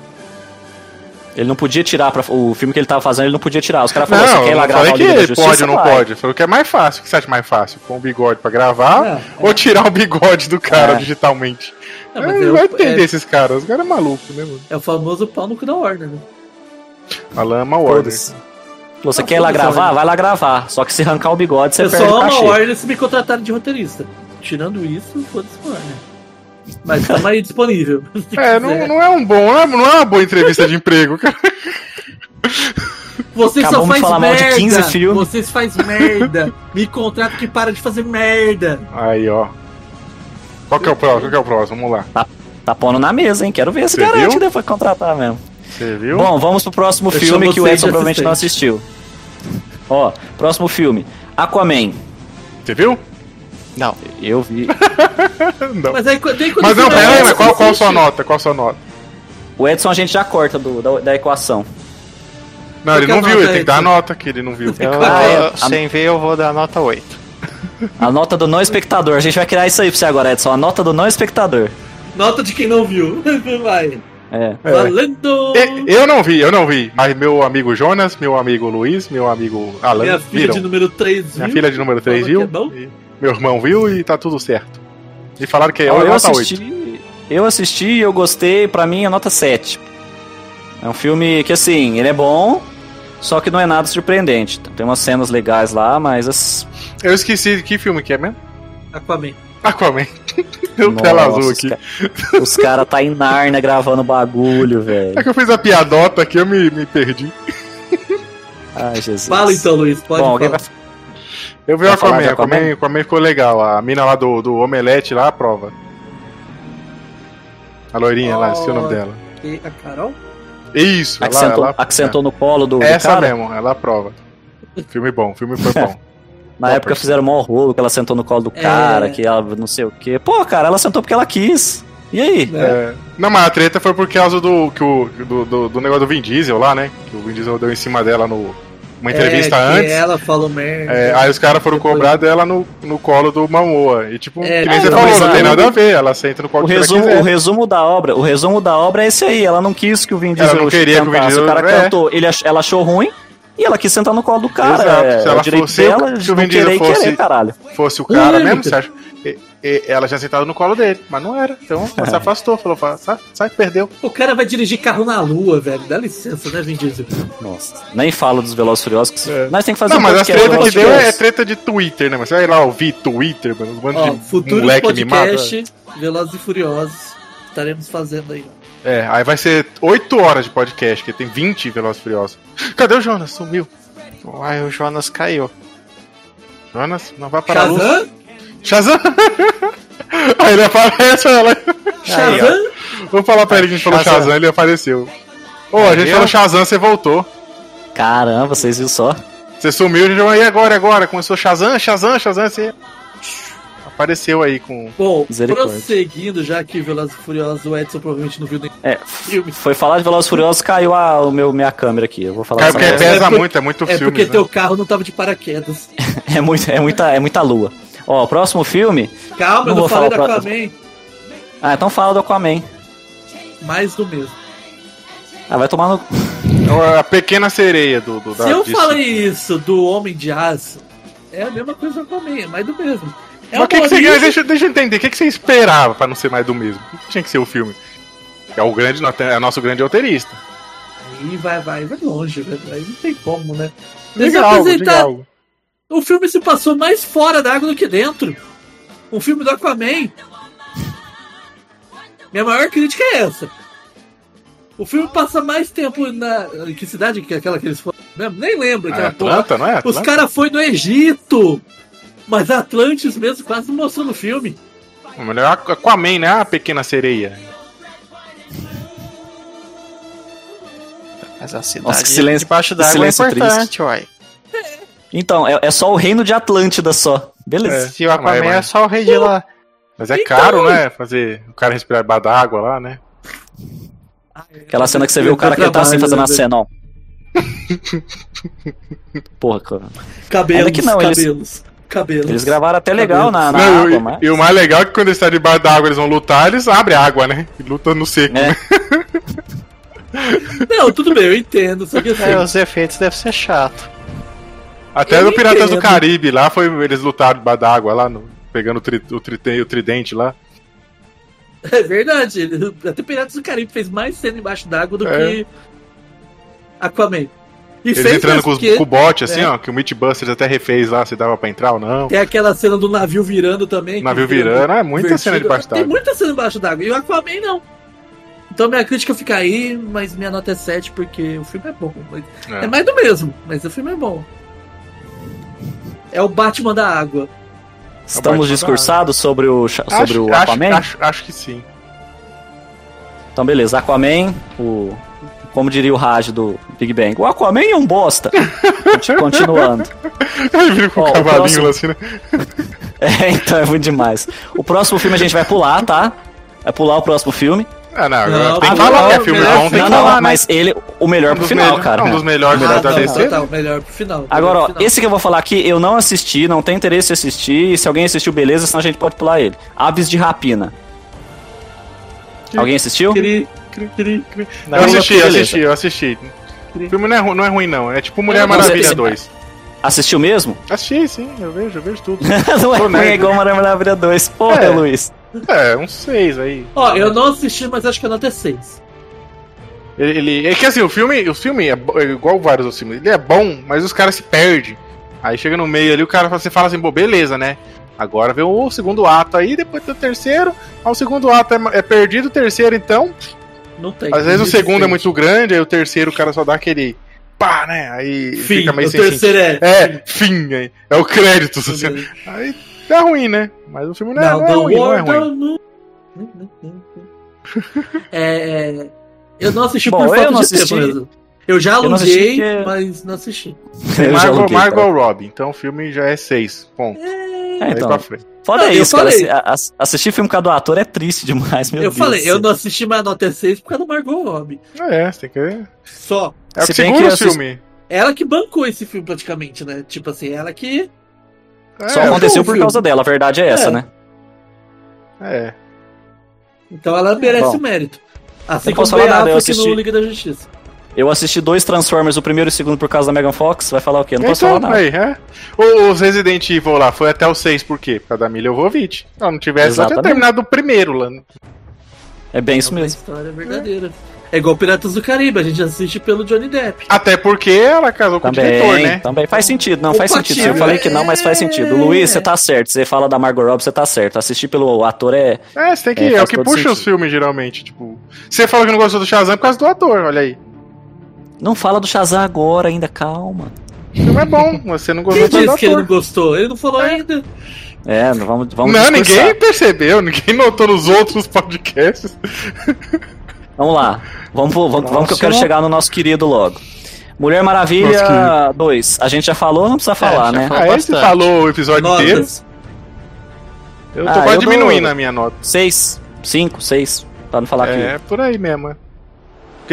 Ele não podia tirar pra, o filme que ele tava fazendo, ele não podia tirar. Os caras falaram, Não, você quer ir eu lá gravar falei o que Justiça? pode ou não Vai. pode. Falou que é mais fácil. O que você acha mais fácil? Pôr um bigode pra gravar É, ou tirar o bigode do cara É. digitalmente? Não, É, é, vai o, entender é, esses caras. Os caras é maluco, né, mano? é o famoso pau no cu da Warner, né? A lama Warner. Foda-se. Você Ah, quer ir lá gravar? Vai lá gravar. Só que se arrancar o bigode, você eu perde só o amo a cachê. Warner se me contratarem de roteirista. Tirando isso, foda-se Warner. Mas estamos aí disponível. É, não, não é um bom, não é, não é uma boa entrevista de emprego, cara. Vocês só Acabamos de faz falar mal de merda. 15 filmes. Vocês faz merda. Me contrata que para de fazer merda. Aí, ó. Qual que é o próximo? Qual que é o próximo? Vamos lá. Tá pondo na mesa, hein? Quero ver se Você garante viu? depois contratar mesmo. Você viu? Bom, vamos pro próximo Eu filme que o Edson provavelmente não assistiu. Ó, próximo filme. Aquaman. Você viu? Não. Eu vi. Não. Mas aí quando Mas não, pera aí, mas qual, qual a sua nota? Qual a sua nota? O Edson a gente já corta do- da, da equação. Não, ele não é a viu, ele tem que dar aí? nota que ele não viu. Eu, Ah, é. sem ver, eu vou dar nota 8. A nota do não espectador. A gente vai criar isso aí pra você agora, Edson. A nota do não espectador. Nota de quem não viu. Vai. É. É. Valendo! E- Eu não vi, eu não vi. Mas meu amigo Jonas, meu amigo Luiz, meu amigo Alan Minha filha viram. de número 3 Minha viu? filha de número 3 Falou viu. é meu irmão viu e tá tudo certo. E falaram que é eu nota 8. assisti, eu assisti e eu gostei, pra mim é nota 7. É um filme que assim, ele é bom, só que não é nada surpreendente. Tem umas cenas legais lá, mas as... Eu esqueci que filme que é mesmo? Aquaman. Aquaman. Deu Nossa, tela azul os aqui. Os caras tá em Narnia gravando bagulho, velho. É que eu fiz a piadota aqui, eu me, me perdi. Ai, Jesus. Fala então, Luiz. Pode Bom, falar. vai... Eu vi o Aquaman, Aquaman, Aquaman? Ficou legal. A mina lá do, do Omelete lá, a prova. A loirinha lá, esqueci o nome Oh. dela. E a Carol? Isso, A que ela, ela- a que sentou no colo do, do Essa cara. mesmo, ela aprova. Filme bom, filme foi bom. Na Qual época fizeram mó rolo que ela sentou no colo do É. cara, que ela não sei o quê. Pô, cara, ela sentou porque ela quis. E aí? É, não, mas a treta foi por causa do, que o, do, do, do negócio do Vin Diesel lá, né? Que o Vin Diesel deu em cima dela no, uma entrevista é, que antes. ela falou merda. É, aí os caras foram Depois- cobrar dela no, no colo do Mamoa. E tipo, É, que nem é, você não, falou, não tem nada a ver. Ela senta no colo O ela resumo, o resumo da obra, o resumo da obra é esse aí. Ela não quis que o Vin Ela Diesel não queria que o Vin cantasse. Diesel- O cara é. cantou, ele ach- ela achou ruim e ela quis sentar no colo do cara. Exato. É, Se é ela o direito fosse- dela se o Vin Diesel fosse- querer, caralho. Fosse o cara mesmo? E- e- ela tinha sentado no colo dele, mas não era. Então ela se afastou, falou, "Fa- sai, sai, perdeu. O cara vai dirigir carro na lua, velho. Dá licença, né, Vin Diesel? Nossa, nem falo dos Velozes e Furiosos. É. Nós tem que fazer Não, um mas a treta que deu é treta de Twitter, né? Mas você vai lá ouvir Twitter, mano, um bando Ó, de futuro moleque mimado. podcast, Velozes e Furiosos, estaremos fazendo aí. É, aí vai ser 8 horas de podcast, que tem 20 Velozes e Furiosos. Cadê o Jonas? Sumiu. Aí o Jonas caiu. Jonas, não vai parar a luz. Shazam? Shazam! aí ele aparece, ela... Shazam? Vou falar pra ele que a gente falou Shazam. Shazam, ele apareceu. Ô, a gente falou Shazam, você voltou. Caramba, vocês viram só? Você sumiu, a gente falou, e agora, e agora? Começou Shazam, Shazam, Shazam, você... Apareceu aí com... Bom, prosseguindo, já que Velozes e Furiosos, o Edson provavelmente não viu nem É, filme. foi falar de Velozes e Furiosos, caiu a, o meu, minha câmera aqui. Eu vou falar Caiu porque pesa É muito, é muito É filme. porque né? teu carro não tava de paraquedas. É, muito, é, muita, é muita lua. Ó, o próximo filme. Calma, Não eu não vou falei da falar pra- Aquaman. Ah, então fala do Aquaman. Mais do mesmo. Ah, vai tomar no. A pequena sereia do, do da Se eu Disney. falei isso do Homem de Aço, é a mesma coisa do Aquaman, é mais do mesmo. É Mas o que, que você deixa, deixa eu entender, o que, que você esperava pra não ser mais do mesmo? O que tinha que ser o filme? É o grande, é o nosso grande roteirista. Aí vai, vai, vai longe, velho. Aí não tem como, né? Eles Diga algo, diga apresentaram- algo. O filme se passou mais fora da água do que dentro. Um filme do Aquaman. Minha maior crítica é essa. O filme passa mais tempo na. em Que cidade que é aquela que eles foram? Nem lembro. Aquela porra. Atlanta, não é? Os Atlanta? caras foram no Egito. Mas Atlantis mesmo quase não mostrou no filme. O melhor é Aquaman, né? A pequena sereia. Mas a cidade Nossa, que silêncio- debaixo d'água é silêncio importante, uai. Então, é, é só o reino de Atlântida só. Beleza. É. Se o Aquaman Mas- mas- é só o rei de lá. Mas é Então- caro, né? Fazer o cara respirar debaixo da água lá, né? Aquela cena que você vê o cara que ele tá assim fazendo a cena, ó. Porra, cara. Cabelos, Ainda que não, eles- cabelos. Eles gravaram até legal na, na Não, água, e, mas. e o mais legal é que quando eles estão debaixo da água eles vão lutar, eles abrem a água, né? E lutam no seco. É. né? Não, tudo bem, eu entendo. Só que assim, É, os efeitos devem ser chato. Até Eu no Piratas do entendo. Caribe lá, foi, eles lutaram debaixo da água lá, no- pegando o, tri, o, trite- o tridente lá. É verdade. Até Piratas do Caribe fez mais cena embaixo d'água do É. que Aquaman. E Eles fez entrando com, os, porque com o bote, assim, é. ó, que o Mythbusters até refez lá, se dava pra entrar ou não. Tem aquela cena do navio virando também. O navio vira virando, é muita invertido. cena debaixo Tem d'água. muita cena embaixo d'água. E o Aquaman não. Então minha crítica fica aí, mas minha nota é 7 porque o filme é bom. Mas- É, É. mais do mesmo, mas o filme é bom. É o Batman da água. Estamos discursados sobre o, sobre Acho, o acho, Aquaman? acho, acho que sim. Então, beleza. Aquaman, o. Como diria o Raj do Big Bang, o Aquaman é um bosta. Conti- Continuando. Ele vira com Ó, o cavalinho próximo- lá assim, né? É, então é muito demais. O próximo filme a gente vai pular, tá? Vai pular o próximo filme. Ah, não, agora Não, tem que ah, falar não, que é filme bom, tem não, que não, falar, né? mas ele, o melhor Um pro final, melhor- cara. um dos melhores Ah, da tá, DC. tá, tá, melhor pro final. Agora, ó, final. esse que eu vou falar aqui, eu não assisti, não tenho interesse em assistir. e Se alguém assistiu, beleza, senão a gente pode pular ele. Aves de Rapina. Alguém assistiu? Cri, cri, cri. Não, Eu assisti, eu assisti, eu assisti. O filme não é, ru- não é ruim, não. É tipo Mulher Maravilha sei. 2. Assistiu mesmo? Assisti, sim, eu vejo, eu vejo tudo. não é ruim, é igual Mulher Maravilha 2. Porra, É. Luiz. É, uns seis aí. Ó, eu não assisti, mas acho que a nota é 6. Ele, ele- é que assim, o filme, o filme é, é igual vários outros filmes. Ele é bom, mas os caras se perdem. Aí chega no meio ali, o cara você fala assim, pô, beleza, né? Agora vem o segundo ato aí, depois tem o terceiro. Aí o segundo ato é, é perdido, o terceiro então. Não tem. Às vezes o segundo é muito grande, aí o terceiro o cara só dá aquele. pá, né? Aí Fim, fica meio o sem terceiro é. sentido. É, fim, aí. É o crédito. assim. Aí tá ruim, né? Mas o filme não é, Now não é ruim, não é ruim. É, é, eu não assisti Bom, por eu falta não de assisti. tempo. Eu já Eu não aluguei, porque- mas não assisti. Margot, aluguei, Margot cara. Robbie, então o filme já é seis. Ponto. É, Aí então, pra frente. foda Não, eu isso, cara. falei. Assi- ass- Assistir filme com a do ator é triste demais, meu eu Deus. falei, do eu não assisti, mas a nota é 6 por causa do Margot Robbie. É, você tem que. Só. É o Se que segura o eu assisti- filme. Ela que bancou esse filme praticamente, né? Tipo assim, ela que. É, Só aconteceu o por causa dela, a verdade é essa, É. né? É. Então ela merece Bom. o mérito. Assim como posso o nada, eu Affleck no assisti. Liga da Justiça. Eu assisti dois Transformers, o primeiro e o segundo por causa da Megan Fox. Vai falar o quê? Não posso então, falar nada. aí, é. Os Resident Evil lá foi até o 6, por quê? Por causa da Mila Jovovich. Se ela não tivesse, só tinha Exatamente. terminado o primeiro lá. né? É bem isso É uma mesmo. história verdadeira. É igual Piratas do Caribe, a gente assiste pelo Johnny Depp. Até porque ela casou com o diretor, Também, né? também faz sentido, não O faz sentido. Eu falei que não, mas faz é. sentido. Luiz, você tá certo. Você fala da Margot Robbie, você tá certo. Assistir pelo ator é. É, você tem que. É, É, o que puxa sentido. os filmes, geralmente. Tipo. Você falou que não gostou do Shazam por causa do ator, olha aí. Não fala do Shazam agora ainda, calma. O filme é bom, você não gostou Quem disse que ele não gostou? Ele não falou ainda. É, não vamos, vamos Não, discursar. ninguém percebeu, ninguém notou nos outros podcasts. Vamos lá. Vamos, vamos, vamos que eu quero chegar no nosso querido logo. Mulher Maravilha 2. A gente já falou, não precisa falar, já né? falou. Ah, esse falou o episódio inteiro. Notas. Eu tô Ah, quase eu dou- diminuindo a minha nota. 6, 5, 6. Pra não falar É, que. por aí mesmo.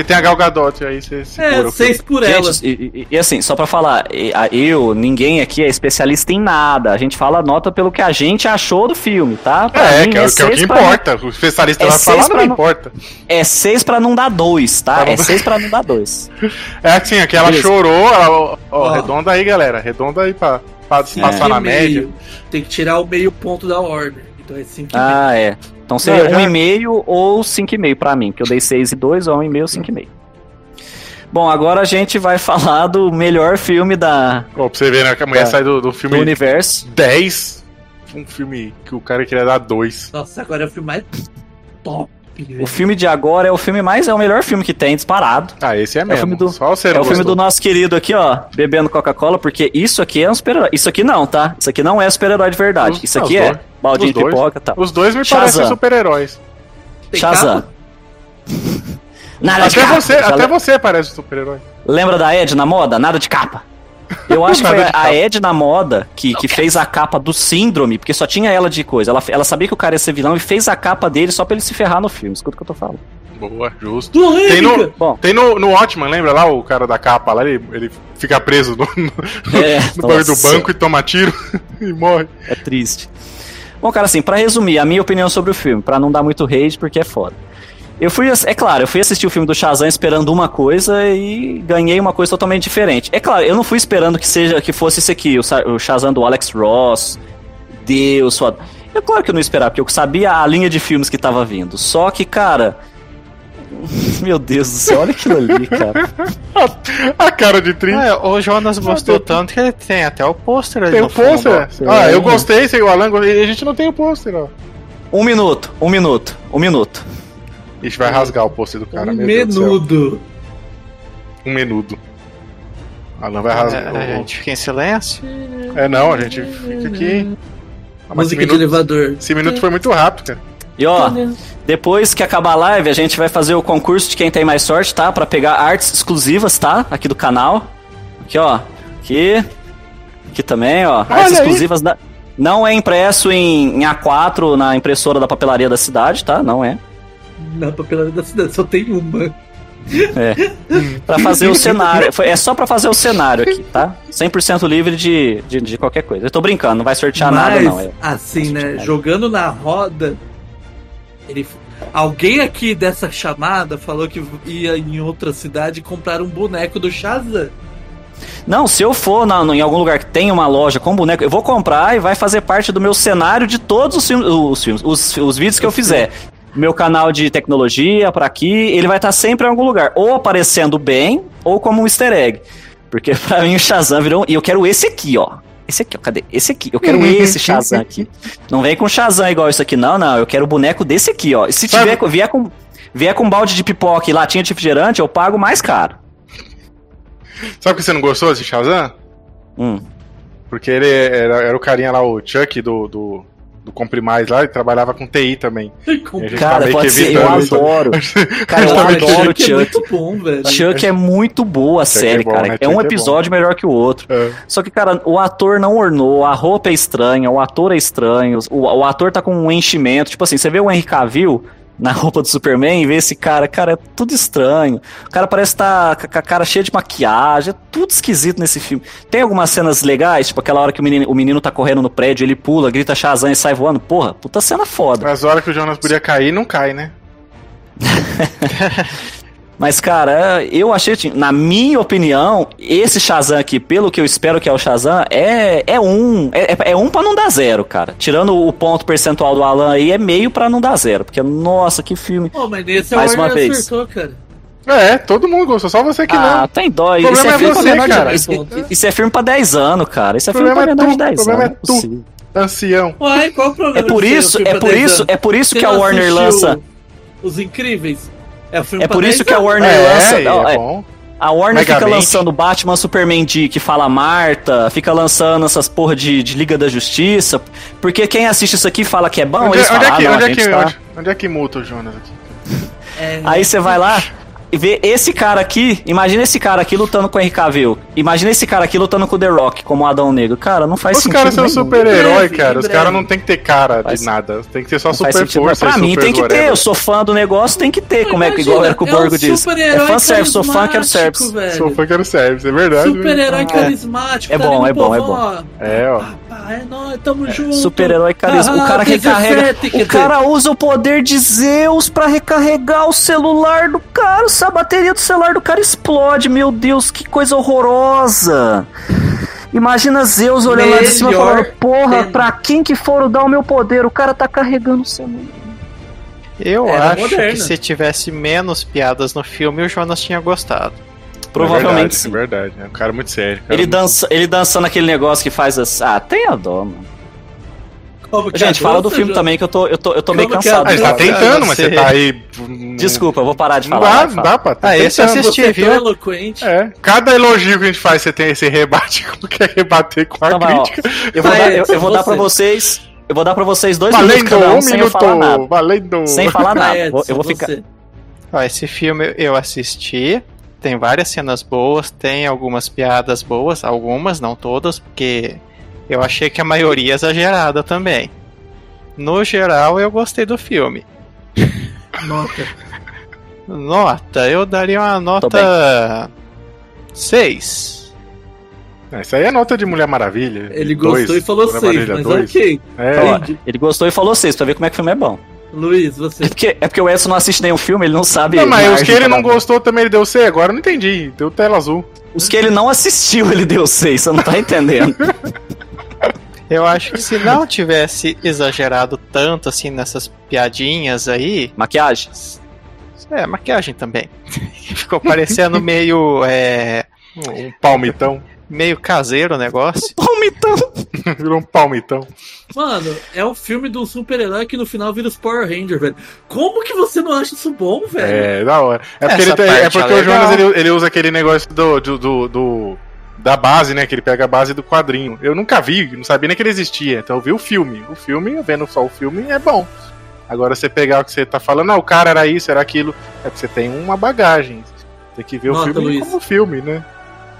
É. Porque tem a Gal Gadot, aí você segura É, seis por ela. Gente, e, e- e assim, só pra falar, eu, ninguém aqui é especialista em nada. A gente fala nota pelo que a gente achou do filme, tá? Pra É, mim, que é, o- que é o seis que importa. O especialista é vai falar, seis não importa. É 6 pra não dar 2, tá? Pra É dar- 6 6 pra não dar 2. É assim, aquela Beleza. chorou, ela, ó, ó, arredonda aí, galera. Arredonda aí pra, pra passar na média. Tem que tirar o meio ponto da ordem. Então é 5 Ah, é. Então seria Não, já- 1,5 ou 5,5 pra mim, que eu dei 6 e 2 ou 1,5 ou 5,5. Bom, agora a gente vai falar do melhor filme da, Ó, pra você ver, né? Que a mulher É. sai do, do do filme universo. 10. Um filme que o cara queria dar 2. Nossa, agora é o filme mais top. O filme de agora é o filme mais, é o melhor filme que tem, disparado. Ah, esse é o mesmo. filme do- Só você É não o filme do nosso querido aqui, ó, bebendo Coca-Cola, porque isso aqui é um super-herói. Isso aqui não, tá? Isso aqui não é super-herói de verdade. Os- Isso não, aqui é dois. baldinho de pipoca e tal. Os dois me Shazam. parecem super-heróis. Shazam. Nada de Até capa. você, até le- você parece um super-herói. Lembra da Ed na moda? Nada de capa. Eu acho que foi a capa. Ed na moda que, que fez a capa do Síndrome, porque só tinha ela de coisa. Ela, ela sabia que o cara ia ser vilão e fez a capa dele só pra ele se ferrar no filme. Escuta o que eu tô falando. Boa, justo. Tem no, Bom. tem no, no Watchman, lembra lá o cara da capa lá? Ele, ele fica preso no, no, É, no bagulho do banco e toma tiro e morre. É triste. Bom, cara, assim, pra resumir, a minha opinião sobre o filme, pra não dar muito hate, porque é foda. Eu fui, é claro, eu fui assistir o filme do Shazam esperando uma coisa e ganhei uma coisa totalmente diferente. É claro, eu não fui esperando que seja que fosse esse aqui, o, o Shazam do Alex Ross. Deus, foda. É claro que eu não esperava, porque eu sabia a linha de filmes que tava vindo. Só que, cara, meu Deus do céu, olha aquilo ali, cara. A cara de triste. É, o Jonas gostou tanto que ele tem até o pôster ali tem o pôster. Ah, eu gostei, sei o Alan e a gente não tem o pôster, ó. Um minuto, um minuto, um minuto. Ixi, vai rasgar o pôster do cara, um menudo. Um menudo. Alan vai rasgar. É, a gente fica em silêncio. É, não, a gente fica aqui. Ah, Música de elevador. esse minuto foi muito rápido, cara. E ó, depois que acabar a live, a gente vai fazer o concurso de quem tem mais sorte, tá? Pra pegar artes exclusivas, tá? Aqui do canal. Aqui, ó. Aqui. Aqui também, ó. Artes aí. exclusivas da. Não é impresso em, em A4 na impressora da papelaria da cidade, tá? Não é. Na papelaria da cidade, só tem uma. É. Pra fazer o cenário. É só pra fazer o cenário aqui, tá? 100% livre de, de, de qualquer coisa. Eu tô brincando, não vai sortear nada, Mas, não. É. assim, né? sortear. Jogando na roda, ele. Alguém aqui dessa chamada falou que ia em outra cidade comprar um boneco do Shazam. Não, se eu for na- em algum lugar que tem uma loja com boneco, eu vou comprar e vai fazer parte do meu cenário de todos os filmes, os, filmes, os, os vídeos que eu fizer. Meu canal de tecnologia pra aqui, ele vai estar sempre em algum lugar, ou aparecendo bem, ou como um easter egg. Porque pra mim o Shazam virou. E eu quero esse aqui, ó. Esse aqui, ó. Cadê? Esse aqui. Eu quero esse Shazam aqui. Não vem com Shazam igual isso aqui, não, não. Eu quero o boneco desse aqui, ó. E se tiver, vier com. Vier com balde de pipoca e latinha de refrigerante, eu pago mais caro. Sabe por que você não gostou desse Shazam? Hum. Porque ele era, era o carinha lá, o Chuck do, do, do Compre Mais lá, e trabalhava com TI também. Tá Cara, meio pode ser, eu adoro. Cara, eu adoro o Chuck é Chuck. muito bom, velho. Chuck é muito boa a Chuck é série, bom, cara. né? É um é episódio melhor que o outro. É. Só que, cara, o ator não ornou, a roupa é estranha, o ator é estranho, o, o ator tá com um enchimento. Tipo assim, você vê o Henry Cavill na roupa do Superman e vê esse cara, cara, é tudo estranho. O cara parece estar tá com a cara cheia de maquiagem, é tudo esquisito nesse filme. Tem algumas cenas legais, tipo aquela hora que o menino, o menino tá correndo no prédio, ele pula, grita Shazam e sai voando. Porra, puta cena foda. Nas horas que o Jonas podia cair, não cai, né? Mas, cara, eu achei, assim, na minha opinião, esse Shazam aqui, pelo que eu espero que é o Shazam, é, é um. É, é um pra não dar zero, cara. Tirando o ponto percentual do Alan aí, é meio pra não dar zero. Porque, nossa, que filme. Pô, mas nesse Mais a uma Warner vez. acertou, cara. É, todo mundo gostou, só você que ah, não. tem dó. O problema é é filme pra você, menor de- cara. Isso, isso é filme pra 10 anos, cara. Isso é filme pra problema é menor de tu, 10 o problema anos. é tu. Ancião. Uai, qual o problema? É por isso, é por 10 isso, anos? é por isso que a Warner lança. Os Incríveis. É, filme É pra por 10 isso que a. Warner É, lança. e não, é é- bom. A Warner fica Megamente. lançando Batman Superman D, que fala Marta, fica lançando essas porra de, de Liga da Justiça, porque quem assiste isso aqui fala que é bom, Onde, eles é- onde falam, é que, ah, não, onde, é que, tá- onde, onde é que multa o Jonas aqui? É, Aí você vai lá e vê esse cara aqui, imagina esse cara aqui lutando com o Henry Cavill, imagina esse cara aqui lutando com o The Rock, como o Adão Negro. Cara, não faz Os sentido caras são super-herói, cara. Os caras não tem que ter cara Faz- de nada. Tem que ter só super força. Pra e mim super tem que ter, eu sou fã do negócio, tem que ter, como é que igual Imagina, era que o é Borgo um diz. super-herói É fanservice, sou fã, quero service. Sou fã que era service, é verdade. Super-herói É. carismático. É tá bom, ali é bom, é bom. ó. É, ó. Ah, é nóis, tamo junto. Super-herói carisma. O Ah, cara recarrega. 17, quer O cara usa o poder de Zeus pra recarregar o celular do cara. Se a bateria do celular do cara explode, meu Deus, que coisa horrorosa. Imagina Zeus olhando lá de cima Melhor falando: Porra, tema. pra quem que for dar o meu poder? O cara tá carregando o celular. Eu Era acho moderno. que se tivesse menos piadas no filme, o Jonas tinha gostado. Provavelmente É sim. verdade, é verdade. É um cara muito sério. cara Ele, muito- dança, ele dançando aquele negócio que faz assim. Ah, tem a dó, mano. Como que Gente, é? fala do filme Ju- também que eu tô, eu tô, eu tô Como meio é? cansado. Ah, de você tá tentando, mas Você- tá aí. hum, Desculpa, eu vou parar de Não falar. dá, vai, não dá pra. tá Ah, esse eu assisti. É viu? eloquente. É. Cada elogio que a gente faz, você tem esse rebate. Como que é rebater com a Então vai, ó. crítica? Eu vou, dar, eu, eu vou dar pra vocês. Eu vou dar pra vocês dois Valendo minutos cada um um sem eu falar nada. minuto. Valendo. Sem falar nada. Eu vou ficar. Ó, esse filme eu assisti, tem várias cenas boas, tem algumas piadas boas, algumas, não todas, porque eu achei que a maioria é exagerada também. No geral, eu gostei do filme. Nota. Nota, eu daria uma nota 6. É, Isso aí é nota de Mulher Maravilha. Ele Dois. gostou e falou Mulher 6, Maravilha mas dois. ok. É, Ó, ele gostou e falou seis, pra ver como é que o filme é bom. Luiz, você. É porque, é porque o Edson não assiste nenhum filme, ele não sabe. Não, mas os que ele não gostou também ele deu C, agora eu não entendi. Deu tela azul. Os que ele não assistiu, ele deu seis, você não tá entendendo. Eu acho que se não tivesse exagerado tanto assim nessas piadinhas aí, Maquiagem? é, maquiagem também. Ficou parecendo meio é, Um palmitão. meio caseiro o negócio. Palmitão. Virou um palmitão. Mano, é um filme do super-herói que no final vira os Power Rangers, velho. Como que você não acha isso bom, velho? É, da hora. É porque, ele é porque é o Jonas ele, ele usa aquele negócio do, do, do- do- da base, né? Que ele pega a base do quadrinho. Eu nunca vi, não sabia nem que ele existia. Então eu vi o filme. O filme, vendo só o filme, é bom. Agora você pegar o que você tá falando, ah, o cara era isso, era aquilo. É porque você tem uma bagagem. Tem que ver Nota, o filme Luiz. como filme, né?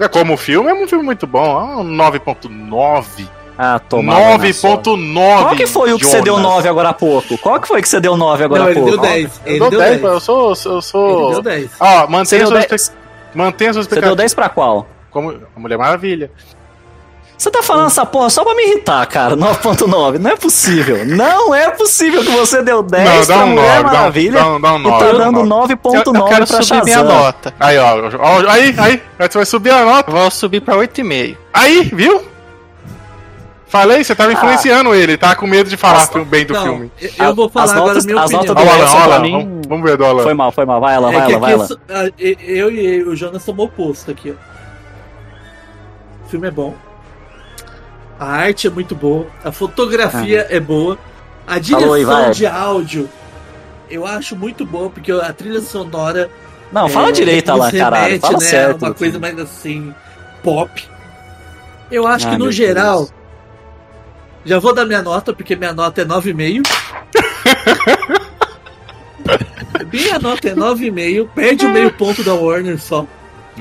É como filme, é um filme muito bom. É um 9.9 Ah, sorte. 9.9. Qual que foi o que você deu 9 agora há pouco? Qual que foi que você deu 9 agora Não, há ele pouco? deu 10. Eu Ele dou deu 10, 10. eu sou. Eu Ele sou. deu 10. Ó, mantenha deu suas, 10, espe- mantenha suas você deu expectativas. 10 pra qual? Como a Mulher Maravilha. Você tá falando essa porra só pra me irritar, cara. 9.9. Não é possível. Não é possível que você deu 10 Não, dá pra um Mulher 9, dá um- Maravilha dá um- dá um e tá 9, dando dá um 9.9 Eu, eu quero pra subir minha Shazam. nota. Aí, ó. ó, Aí, aí. Aí você vai subir a nota. Eu vou subir pra 8,5. Aí, viu? Falei, você tava influenciando ele, tá com medo de falar As- bem do Não, filme. eu- eu vou falar As agora notas- a minha as opinião. notas Olha o Alan, pra Alan. mim- Vamos, ver do Alan. Foi mal, foi mal. Vai, Alan, É vai, Alan, vai, aqui Alan. so- a- e- eu e o Jonas somos opostos aqui, ó. O filme é bom. A arte é muito boa. A fotografia é boa. A direção Falou de áudio eu acho muito boa, porque a trilha sonora. Não, fala é, direito, Alan, caralho. Fala né, certo. Uma coisa mais assim, pop. Eu acho Ah, que no geral. Deus. Já vou dar minha nota, porque minha nota é 9,5. minha nota é 9,5. Perde o meio ponto da Warner só.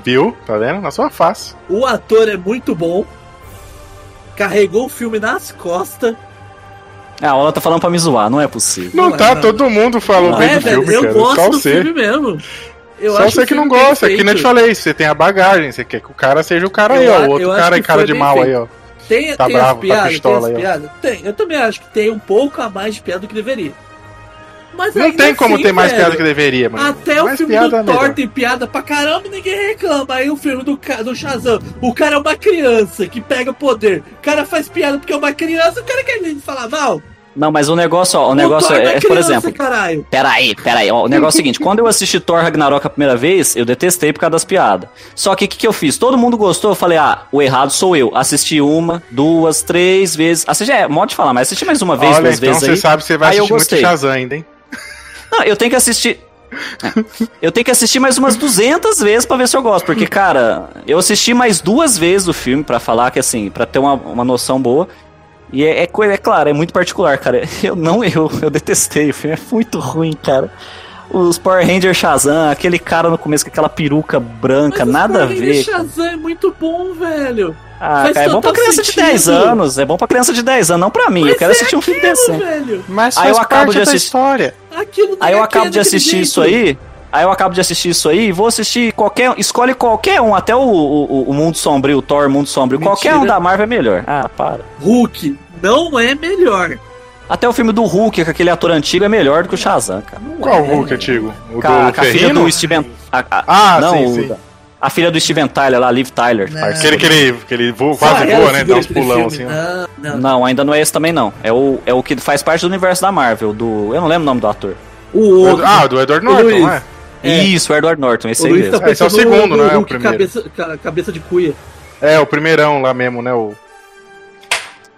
Viu? Tá vendo? Na sua face. O ator é muito bom. Carregou o filme nas costas. Ah, o Alan tá falando pra me zoar, não é possível. Não, Não é, tá, não. todo mundo falou Não bem é, do velho, filme, eu cara. gosto Só do você. filme mesmo. Eu Só acho você que não gosta, que nem eu te falei, você tem a bagagem, você quer que o cara seja o cara aí, Eu ó. a- O outro cara aí, que cara de mal feito. aí, ó. Tem, Tá tem bravo, as tá piadas, pistola tem as piadas. Tem, eu também acho que tem um pouco a mais de piada do que deveria. Mas Não tem como assim, ter mais velho, piada que deveria, mano. Até o mais filme piada do é melhor. Thor tem piada pra caramba e ninguém reclama. Aí o filme do, do Shazam, o cara é uma criança que pega poder. O cara faz piada porque é uma criança, o cara quer falar mal. Não, mas o negócio, ó, o negócio Thor não é, é, por criança, exemplo, caralho. Peraí, peraí. Ó, o negócio é o seguinte: quando eu assisti Thor Ragnarok a primeira vez, eu detestei por causa das piadas. Só que o que, que eu fiz? Todo mundo gostou, eu falei, ah, o errado sou eu. Assisti uma, duas, três vezes. Assisti, é, modo de falar, mas assisti mais uma vez, Olha, duas então vezes você aí. sabe que você vai Aí assistir muito. Shazam ainda, hein? Não, eu tenho que assistir. É. Eu tenho que assistir mais umas 200 vezes pra ver se eu gosto, porque, cara, eu assisti mais duas vezes o filme pra falar que, assim, pra ter uma, uma noção boa. E é, é, coisa- é claro, é muito particular, cara. Eu não, eu, eu detestei, o filme é muito ruim, cara. Os Power Rangers Shazam, aquele cara no começo com aquela peruca branca, Mas nada a Power Rangers ver. Shazam é muito bom, velho. Ah, faz cara, é bom pra criança de sentido. 10 anos, é bom pra criança de 10 anos, não pra mim. eu Mas quero é assistir um filme aquilo, decente. velho. Mas Aí eu acabo parte de da assistir- história. Aí eu é acabo de assistir jeito. isso aí. Aí eu acabo de assistir isso aí e vou assistir qualquer. Escolhe qualquer um, até o, o, o Mundo Sombrio, o Thor Mundo Sombrio. Mentira. Qualquer um da Marvel é melhor. Ah, para. Hulk não é melhor. Até o filme do Hulk, com aquele ator antigo, é melhor do que o Shazam, cara. Qual Hulk antigo? O Com a, do a filha do Steven. a- a- Ah, não, sim, sim. A filha do Steven Tyler lá, Liv Tyler. Não. parceiro. Aquele que ele, que ele voa, quase ela voa, né? Dá uns pulão assim. Não, não. Não, ainda não é esse também não. É o, é o que faz parte do universo da Marvel, do. Eu não lembro o nome do ator. O outro. Ah, do Edward Norton, não é? É. Isso, o Edward Norton, esse o aí Luiz mesmo. tá É, esse é o no- segundo, no não é o primeiro. Cabeça, ca- cabeça de cuia. É, o primeirão lá mesmo, né? O...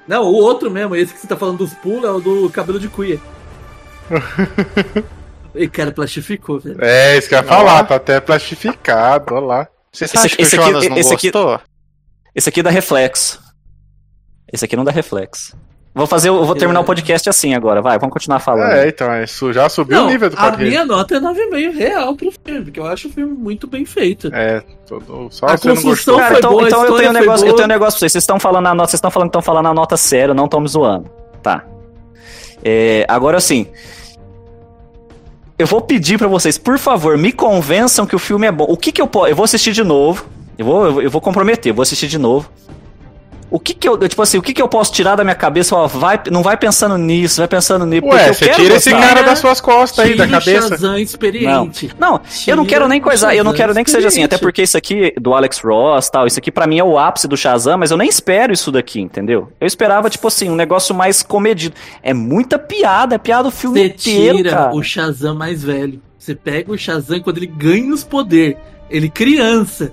Não, o outro mesmo, esse que você tá falando dos pulos é o do cabelo de cuia. e cara, plastificou, velho. É, isso que eu ia falar, tá até plastificado, olha lá. Você Esse- esse o aqui- não esse aqui- gostou? Esse aqui dá reflexo. Esse aqui não dá reflexo. Vou fazer, eu vou terminar o podcast assim agora, vai, vamos continuar falando. É, então, isso já subiu Não, o nível do a podcast. minha nota é 9,5 real pro filme, porque eu acho o filme muito bem feito. É, todo... só A construção. Cara, foi então, boa, a então eu tenho um negócio, eu boa. tenho um negócio pra vocês. Vocês estão falando a nota, vocês estão falando que estão falando a nota séria, eu não tô me zoando. Tá. É, agora assim, eu vou pedir pra vocês, por favor, me convençam que o filme é bom. O que que eu posso, eu vou assistir de novo. Eu vou, eu vou- eu vou comprometer, eu vou assistir de novo. O que que eu, eu, tipo assim, o que que eu posso tirar da minha cabeça? Ó, vai, não vai pensando nisso, vai pensando nisso. Ué, eu você quero tira esse cara das suas costas aí, da cabeça. Shazam Não, experiente. não, eu não quero nem coisar, eu não quero nem que seja assim, até porque isso aqui do Alex Ross, tal, isso aqui pra mim é o ápice do Shazam, mas eu nem espero isso daqui, entendeu? Eu esperava tipo assim, um negócio mais comedido. É muita piada, é piada o filme Você inteiro, tira cara. o Shazam mais velho. Você pega o Shazam quando ele ganha os poderes. Ele criança.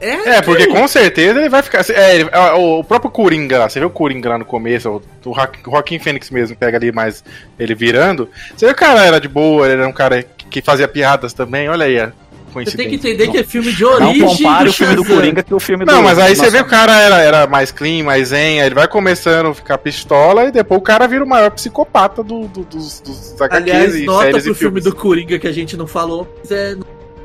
É, É, porque aquilo. com certeza ele vai ficar. É, ele- é, o o próprio Coringa lá, você vê o Coringa lá no começo, o, o Joaqu- o Joaquim Fênix mesmo pega ali mais ele virando. Você vê que o cara era de boa, ele era um cara que, que fazia piadas também, olha aí a Você coincidência. tem que entender que é filme de Não origem. compare do o filme do. Coringa com o filme do Não, mas aí você vê que o cara era, era mais clean, mais zen, aí ele vai começando a ficar pistola e depois o cara vira o maior psicopata do, do- dos, dos HQs Aliás, e nota séries pro e filme do Coringa que a gente não falou, mas é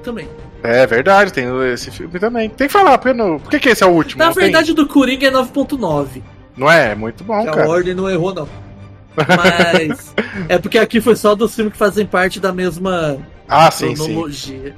também. É verdade, tem esse filme também. Tem que falar, porque não... por que, que esse é o último? Na Não tem? verdade, o do Coringa é 9.9. Não é? É muito bom, que a cara. ordem não errou, não. Mas é porque aqui foi só dos filmes que fazem parte da mesma Ah, sim, sim. cronologia.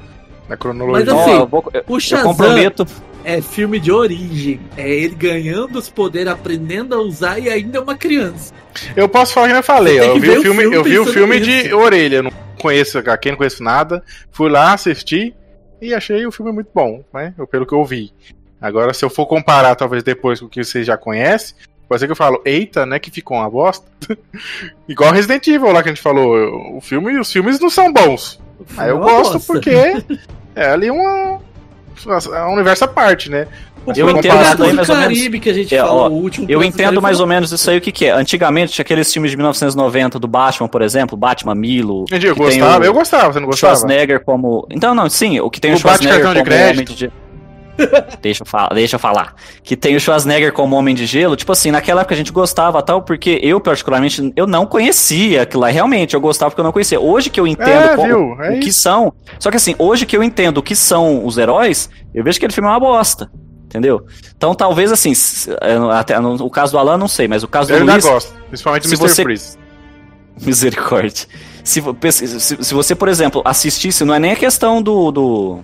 Na cronologia. Mas assim, Ó, eu, vou- eu- O Shazam comprometo. é filme de origem. É ele ganhando os poderes, aprendendo a usar e ainda é uma criança. Eu posso falar que eu falei, tem eu vi o filme, filme eu vi o filme de orelha, eu não conheço HQ, não conheço nada. Fui lá, assisti e achei o filme muito bom, né? Pelo que eu vi. Agora, se eu for comparar, talvez depois com o que você já conhece, pode ser que eu falo, eita, né, que ficou uma bosta. Igual Resident Evil lá que a gente falou, o filme, os filmes não são bons. Aí eu Uma gosto bosta. porque é ali uma é um universo à parte, né? O Eu entendo do mais ou menos. Caribe que a gente É, falou, ó, o último Eu entendo mais ou menos isso aí o que, que é. Antigamente tinha aqueles filmes de 1990 do Batman, por exemplo, Batman Milo. Eu gostava, o eu gostava, você não gostava? Schwarzenegger como. Então, não, sim, o que tem o, O Schwarzenegger cartão como de homem crédito. deixa, eu falar, deixa eu falar. Que tem o Schwarzenegger como homem de gelo. Tipo assim, naquela época a gente gostava tal, porque eu, particularmente, eu não conhecia aquilo lá. Realmente, eu gostava porque eu não conhecia. Hoje que eu entendo É, como-? É o que são. Só que assim, hoje que eu entendo o que são os heróis, eu vejo que aquele filme é uma bosta. Entendeu? Então talvez assim, eu- até no, o caso do Alan não sei, mas o caso Eu do Luiz, gosto, principalmente do Mr. você- Freeze. Misericórdia. Se, se, se você, por exemplo, assistisse, não é nem a questão do. do-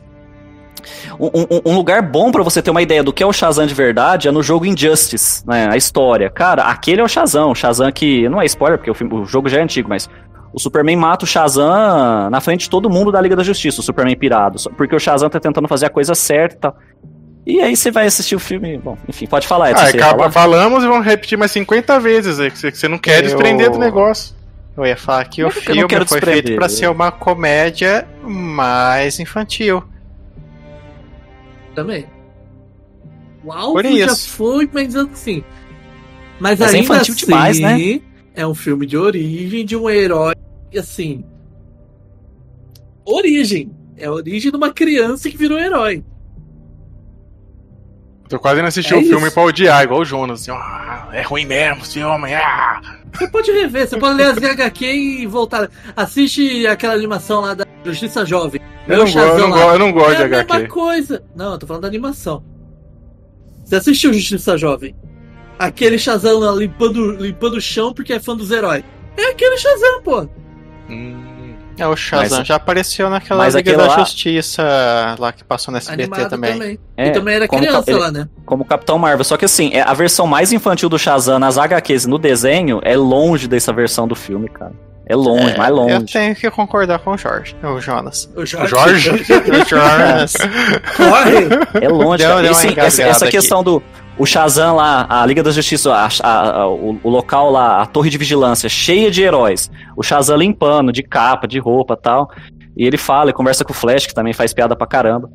um, um- lugar bom pra você ter uma ideia do que é o Shazam de verdade é no jogo Injustice, né? A história. Cara, aquele é o Shazam. O Shazam que. Não é spoiler, porque o, filme- o jogo já é antigo, mas. O Superman mata o Shazam na frente de todo mundo da Liga da Justiça, o Superman pirado. só Porque o Shazam tá tentando fazer a coisa certa e tal. E aí você vai assistir o filme. Bom, enfim, pode falar, Edson. Ah, acaba- falar? falamos e vamos repetir mais 50 vezes aí, que você, que você não quer Eu- desprender do negócio. Eu ia falar que o Mas filme quero foi desprender. feito pra ser uma comédia mais infantil. Também. O Alvo Por já foi, mas assim. Mas, Mas é ainda infantil assim, demais, né? É um filme de origem de um herói. E assim. Origem. É a origem de uma criança que virou herói. Tô quase indo assistir É o filme isso. pra odiar, igual o Jonas. Assim, ah, é ruim mesmo esse filme. Ah. Você pode rever, você pode ler as HQ e voltar. Assiste aquela animação lá da Justiça Jovem. Eu, não, go- eu, não lá. go- eu não gosto é de a mesma HQ. coisa. Não, eu tô falando da animação. Você assistiu Justiça Jovem? Aquele Shazam lá limpando, limpando o chão porque é fã dos heróis. É aquele Shazam, pô. Hum, É, o Shazam Mas- já apareceu naquela mas Liga aquele da lá- Justiça lá que passou no SBT também. também. É, e também era criança ele- lá, né? como Capitão Marvel. Só que assim, é, a versão mais infantil do Shazam nas HQs e no desenho é longe dessa versão do filme, cara. É longe, É, mais Eu longe. tenho que concordar com o Jorge, o Jonas. O o Jorge? O Jonas. Corre! É longe, Deu- cara. deu E, sim, essa, essa questão do o Shazam lá, a Liga da Justiça, a- a- a- o, o local lá, a torre de vigilância, cheia de heróis. O Shazam limpando, de capa, de roupa tal. E ele fala e conversa com o Flash, que também faz piada pra caramba.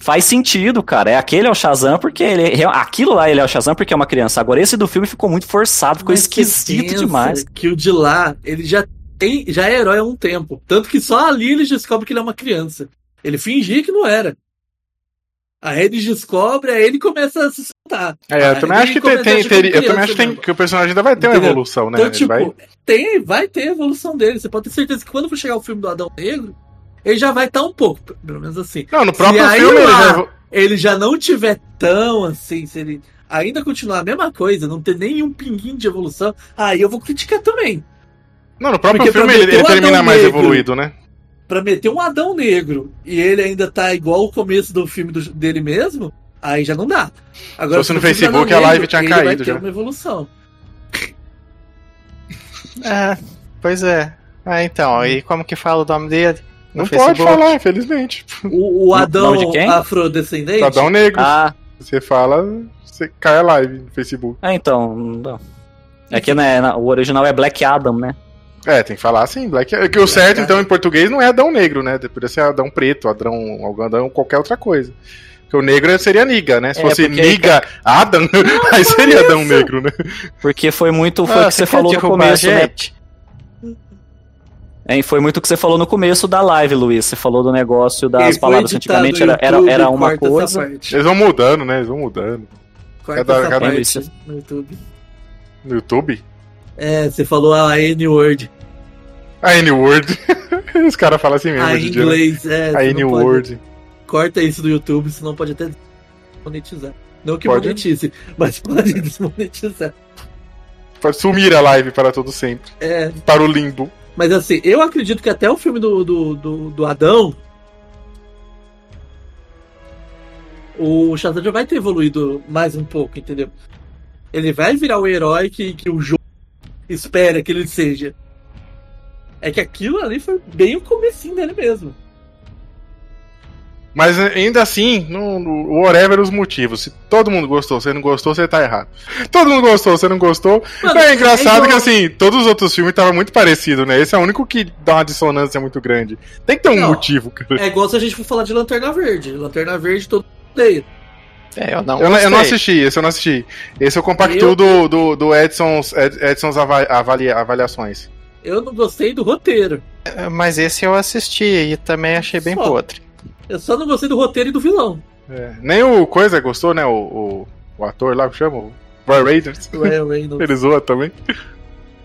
Faz sentido, cara. É aquele é o Shazam porque ele. real- Aquilo lá ele é o Shazam porque é uma criança. Agora esse do filme ficou muito forçado, ficou Mas esquisito demais. Que o de lá, ele já tem, já é herói há um tempo. Tanto que só ali ele descobre que ele é uma criança. Ele fingia que não era. Aí ele descobre, aí ele começa a se soltar. É, eu Aí também ele acho que tem, tem- como eu também acho que, tem- criança que o personagem ainda vai ter uma Entendeu? evolução, né? Então, Ele tipo, vai- tem, vai ter a evolução dele. Você pode ter certeza que quando for chegar o filme do Adão Negro, ele já vai estar um pouco, pelo menos assim. Não, no próprio aí filme ele lá- já. Ele já não tiver tão assim, se ele ainda continuar a mesma coisa, não ter nenhum pinguinho de evolução, aí eu vou criticar também. Não, no próprio Porque filme ele, ele termina mais Negro- evoluído, né? Pra meter um Adão Negro e ele ainda tá igual o começo do filme do- dele mesmo, aí já não dá. Agora, Se fosse no Facebook, a live tinha ele vai caído ter já. uma evolução. É, pois é. Ah, então, e como que fala o nome dele? No Não pode Facebook? falar, infelizmente. O, o Adão nome de quem? afrodescendente. Adão Negro. Ah, Você fala, você cai a live no Facebook. é, então. Não. É que né, o original é Black Adam, né? É, tem que falar assim, Black. É que o certo, então, em português não é Adão Negro, né? Poderia ser Adão Preto, Adão, Adão qualquer outra coisa. Porque o negro seria Niga, né? Se É, fosse Niga Adam, aí seria Adão Negro, né? Porque foi muito. Foi o Ah, que você falou no a começo, né? É, foi muito o que você falou no começo da live, Luiz. Você falou do negócio das foi palavras. Antigamente era, era, era uma coisa. Eles vão mudando, né? Eles vão mudando. Corta Cada- cada- parte no YouTube. No YouTube? É, você falou a N-word. A N-Word. Os caras falam assim mesmo A hoje em dia. né? inglês, é. A não N-Word. Corta isso do YouTube, senão pode até desmonetizar. Não que Pode? monetize, mas pode desmonetizar. sumir a live para todo sempre. É, Para o limbo. mas assim, eu acredito que até o filme do, do, do, do Adão. O Shazam já vai ter evoluído mais um pouco, entendeu? Ele vai virar o herói que, que o jogo espera que ele seja. É que aquilo ali foi bem o comecinho dele mesmo. Mas ainda assim, no, no whatever os motivos. Se todo mundo gostou, você não gostou, você tá errado. Todo mundo gostou, você não gostou. Mano, é engraçado é que assim, todos os outros filmes estavam muito parecidos, né? Esse é o único que dá uma dissonância muito grande. Tem que ter um Não. motivo, cara. É igual se a gente for falar de Lanterna Verde. Lanterna Verde todo mundo. É, eu não Eu, não- eu não assisti, esse eu não assisti. Esse eu compactuo Eu- do, do, do Edson's, Ed- Edson's ava- avalia- avaliações. Eu não gostei do roteiro. É, Mas esse eu assisti e também achei bem Só. podre. Eu só não gostei do roteiro e do vilão. É, Nem o Coisa gostou, né? O, o, o ator lá que chama, o Roy Ryan Reynolds. Ele zoa também.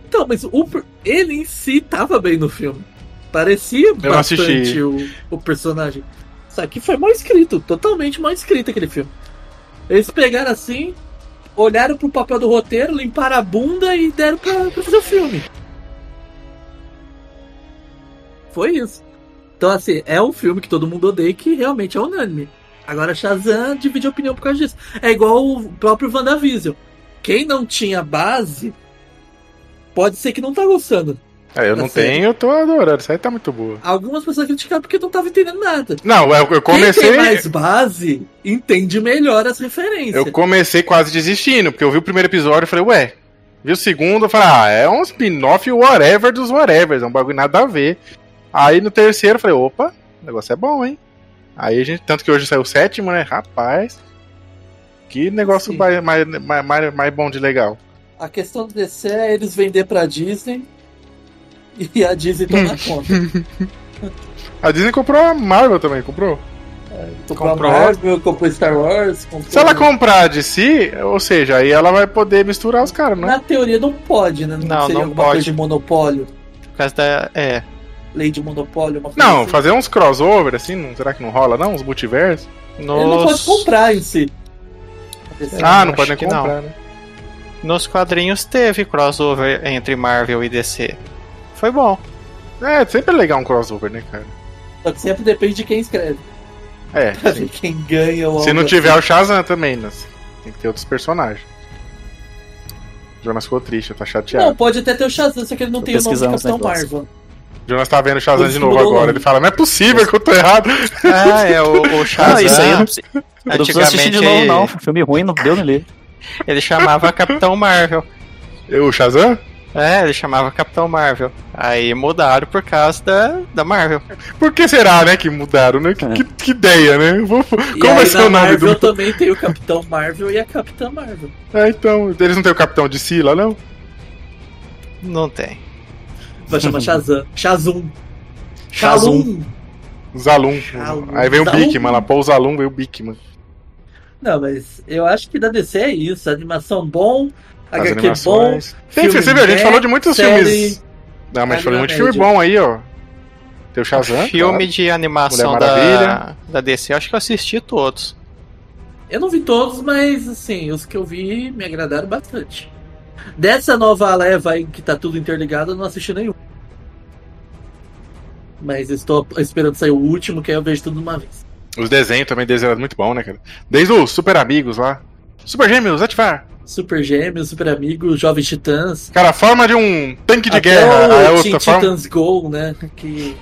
Então, mas o, ele em si tava bem no filme. Parecia não bastante o, o personagem. Só que foi mal escrito, totalmente mal escrito aquele filme. Eles pegaram assim, olharam pro papel do roteiro, limparam a bunda e deram pra, pra fazer o filme. Foi isso. Então, assim, é um filme que todo mundo odeia que realmente é unânime. Agora, Shazam divide opinião por causa disso. É igual o próprio WandaVision. Quem não tinha base, pode ser que não tá gostando. É, eu não certo. tenho, eu tô adorando. Isso aí tá muito boa. Algumas pessoas criticaram porque não tava entendendo nada. Não, eu, eu comecei. Quem tem mais base, entende melhor as referências. Eu comecei quase desistindo, porque eu vi o primeiro episódio e falei, ué. Vi o segundo, eu falei, ah, é um spin-off whatever dos whatever, é um bagulho nada a ver. Aí no terceiro eu falei, opa, o negócio é bom, hein? Aí a gente, tanto que hoje saiu o sétimo, né? Rapaz. Que negócio mais, mais, mais, mais, mais bom de legal. A questão do DC é eles vender pra Disney e a Disney tomar conta. A Disney comprou a Marvel também, comprou? Comprou a. Marvel, comprou Star Wars. Comprou... Se ela comprar de si, ou seja, aí ela vai poder misturar os caras, né? Na teoria não pode, né? Não, seria não pode. coisa de monopólio. Por causa da. É. Lei de monopólio, uma coisa Não, assim. fazer uns crossover assim, não- será que não rola não? Uns multiversos? Ele não pode Nos, comprar em si. ah, não pode nem que não. comprar, né? nos quadrinhos teve crossover entre Marvel e DC. Foi bom. É, sempre é legal um crossover, né, cara? Só que sempre depende de quem escreve. É, Pra sim. ver quem ganha ou Se não tiver assim. o Shazam também, né? Tem que ter outros personagens. O Jonas ficou triste, tá Não, chateado. pode até ter o Shazam, só que ele não Tô tem o nome os Capitão. Marvel. O Jonas tá vendo o Shazam de novo agora. Ele fala, não é possível que eu tô errado. Ah, é, o, o Ah, Shazam. isso aí eu não preciso, eu não preciso de novo, Antigamente não. Filme ruim, não deu nem ler. ele chamava Capitão Marvel. O Shazam? É, ele chamava Capitão Marvel. Aí mudaram por causa da, da Marvel. Por que será, né, que mudaram, né? Que, É. que- que ideia, né? Vou- Como aí vai ser na o nome Marvel do... também tem o Capitão Marvel e a Capitã Marvel. É, então, eles não tem o Capitão de Sila, não? Não tem. Vai chamar Shazam. Shazum. Shazum. Zalum. Aí vem o. Bigman lá, pô, o Zalum veio o Bigman. Não, mas eu acho que da DC é isso. Animação bom, As HQ bom. animações. Tem, filme você viu, a gente falou de muitos série- filmes. Não, mas falou de muito filme bom aí, ó. Tem o Shazam. Filme claro. de animação da, da DC, eu acho que eu assisti todos. Eu não vi todos, mas assim, os que eu vi me agradaram bastante. Dessa nova leva aí que tá tudo interligado, eu não assisti nenhum. Mas estou esperando sair o último, que aí eu vejo tudo de uma vez. Os desenhos também desenharam muito bom, né, cara? Desde os Super Amigos lá. Super Gêmeos, ativar! Super Gêmeos, Super Amigos, Jovens Titãs. Cara, a forma de um tanque de até guerra. o a Teen outra forma. Titans Go, né? Que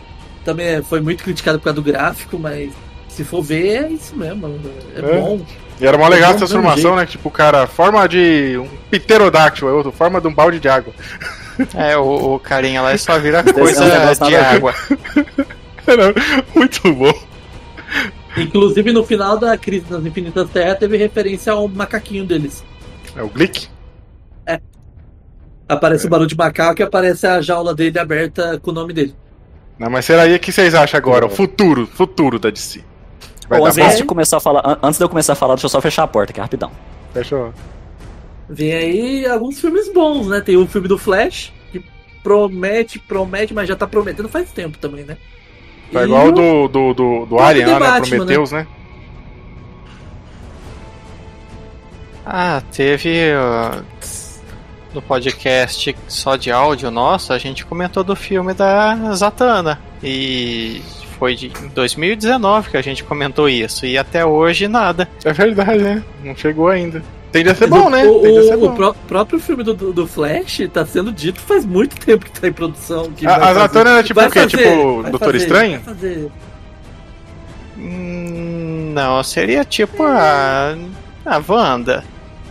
também é- foi muito criticado por causa do gráfico, mas se for ver, é isso mesmo. É, É. bom. E era mó legal É a bom do transformação, né? Tipo, cara, forma de um pterodáctilo, é outro, forma de um balde de água. É, o, o carinha lá só vira coisa é de ver. água. Era muito bom. Inclusive no final da Crise das Infinitas Terras teve referência ao macaquinho deles. É o Glick? Aparece o barulho de macaco e aparece a jaula dele aberta com o nome dele. Não, mas será aí o que vocês acham agora? O futuro, futuro da DC. Vai Bom, dar antes bom? de começar a falar, an- antes de eu começar a falar, deixa eu só fechar a porta aqui, rapidão. Fechou. Vem aí alguns filmes bons, né? Tem o filme do Flash, que promete, promete, mas já tá prometendo faz tempo também, né? Tá E igual o- do, do, do, do Alien lá, né? Batman, Prometheus, né? Ah, teve. uh, no podcast só de áudio nosso, a gente comentou do filme da Zatanna. E foi de 2019 que a gente comentou isso. E até hoje nada. É verdade, né? Não chegou ainda. Tende a ser Mas bom, o, né? O, Tende a ser o bom. pró- próprio filme do, do, Flash tá sendo dito faz muito tempo que tá em produção. Que A- vai a fazer- Zatanna era tipo vai o quê? fazer, Tipo Doutor fazer, Estranho? Hum, Não, seria tipo a. A Wanda.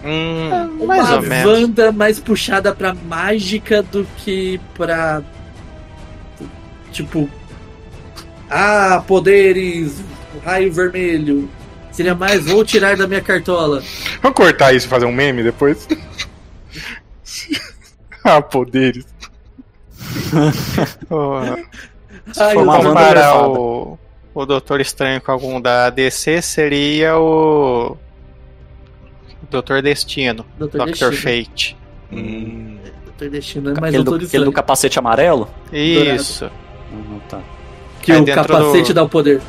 Hum, Mais uma ou menos. Wanda mais puxada pra mágica do que pra. Tipo. Ah, poderes, raio vermelho. Seria mais, vou tirar da minha cartola. vamos cortar isso e fazer um meme depois? ah, poderes. Se Ai, for eu tô Wanda comparar o, o Doutor Estranho com algum da DC, seria o. Doutor Destino. Doutor Destino. Fate. Hum. Doutor Destino é mais Aquele do, autorizante. aquele do capacete amarelo? Isso. Uhum, tá. Que Aí o dentro capacete do- dá o poder.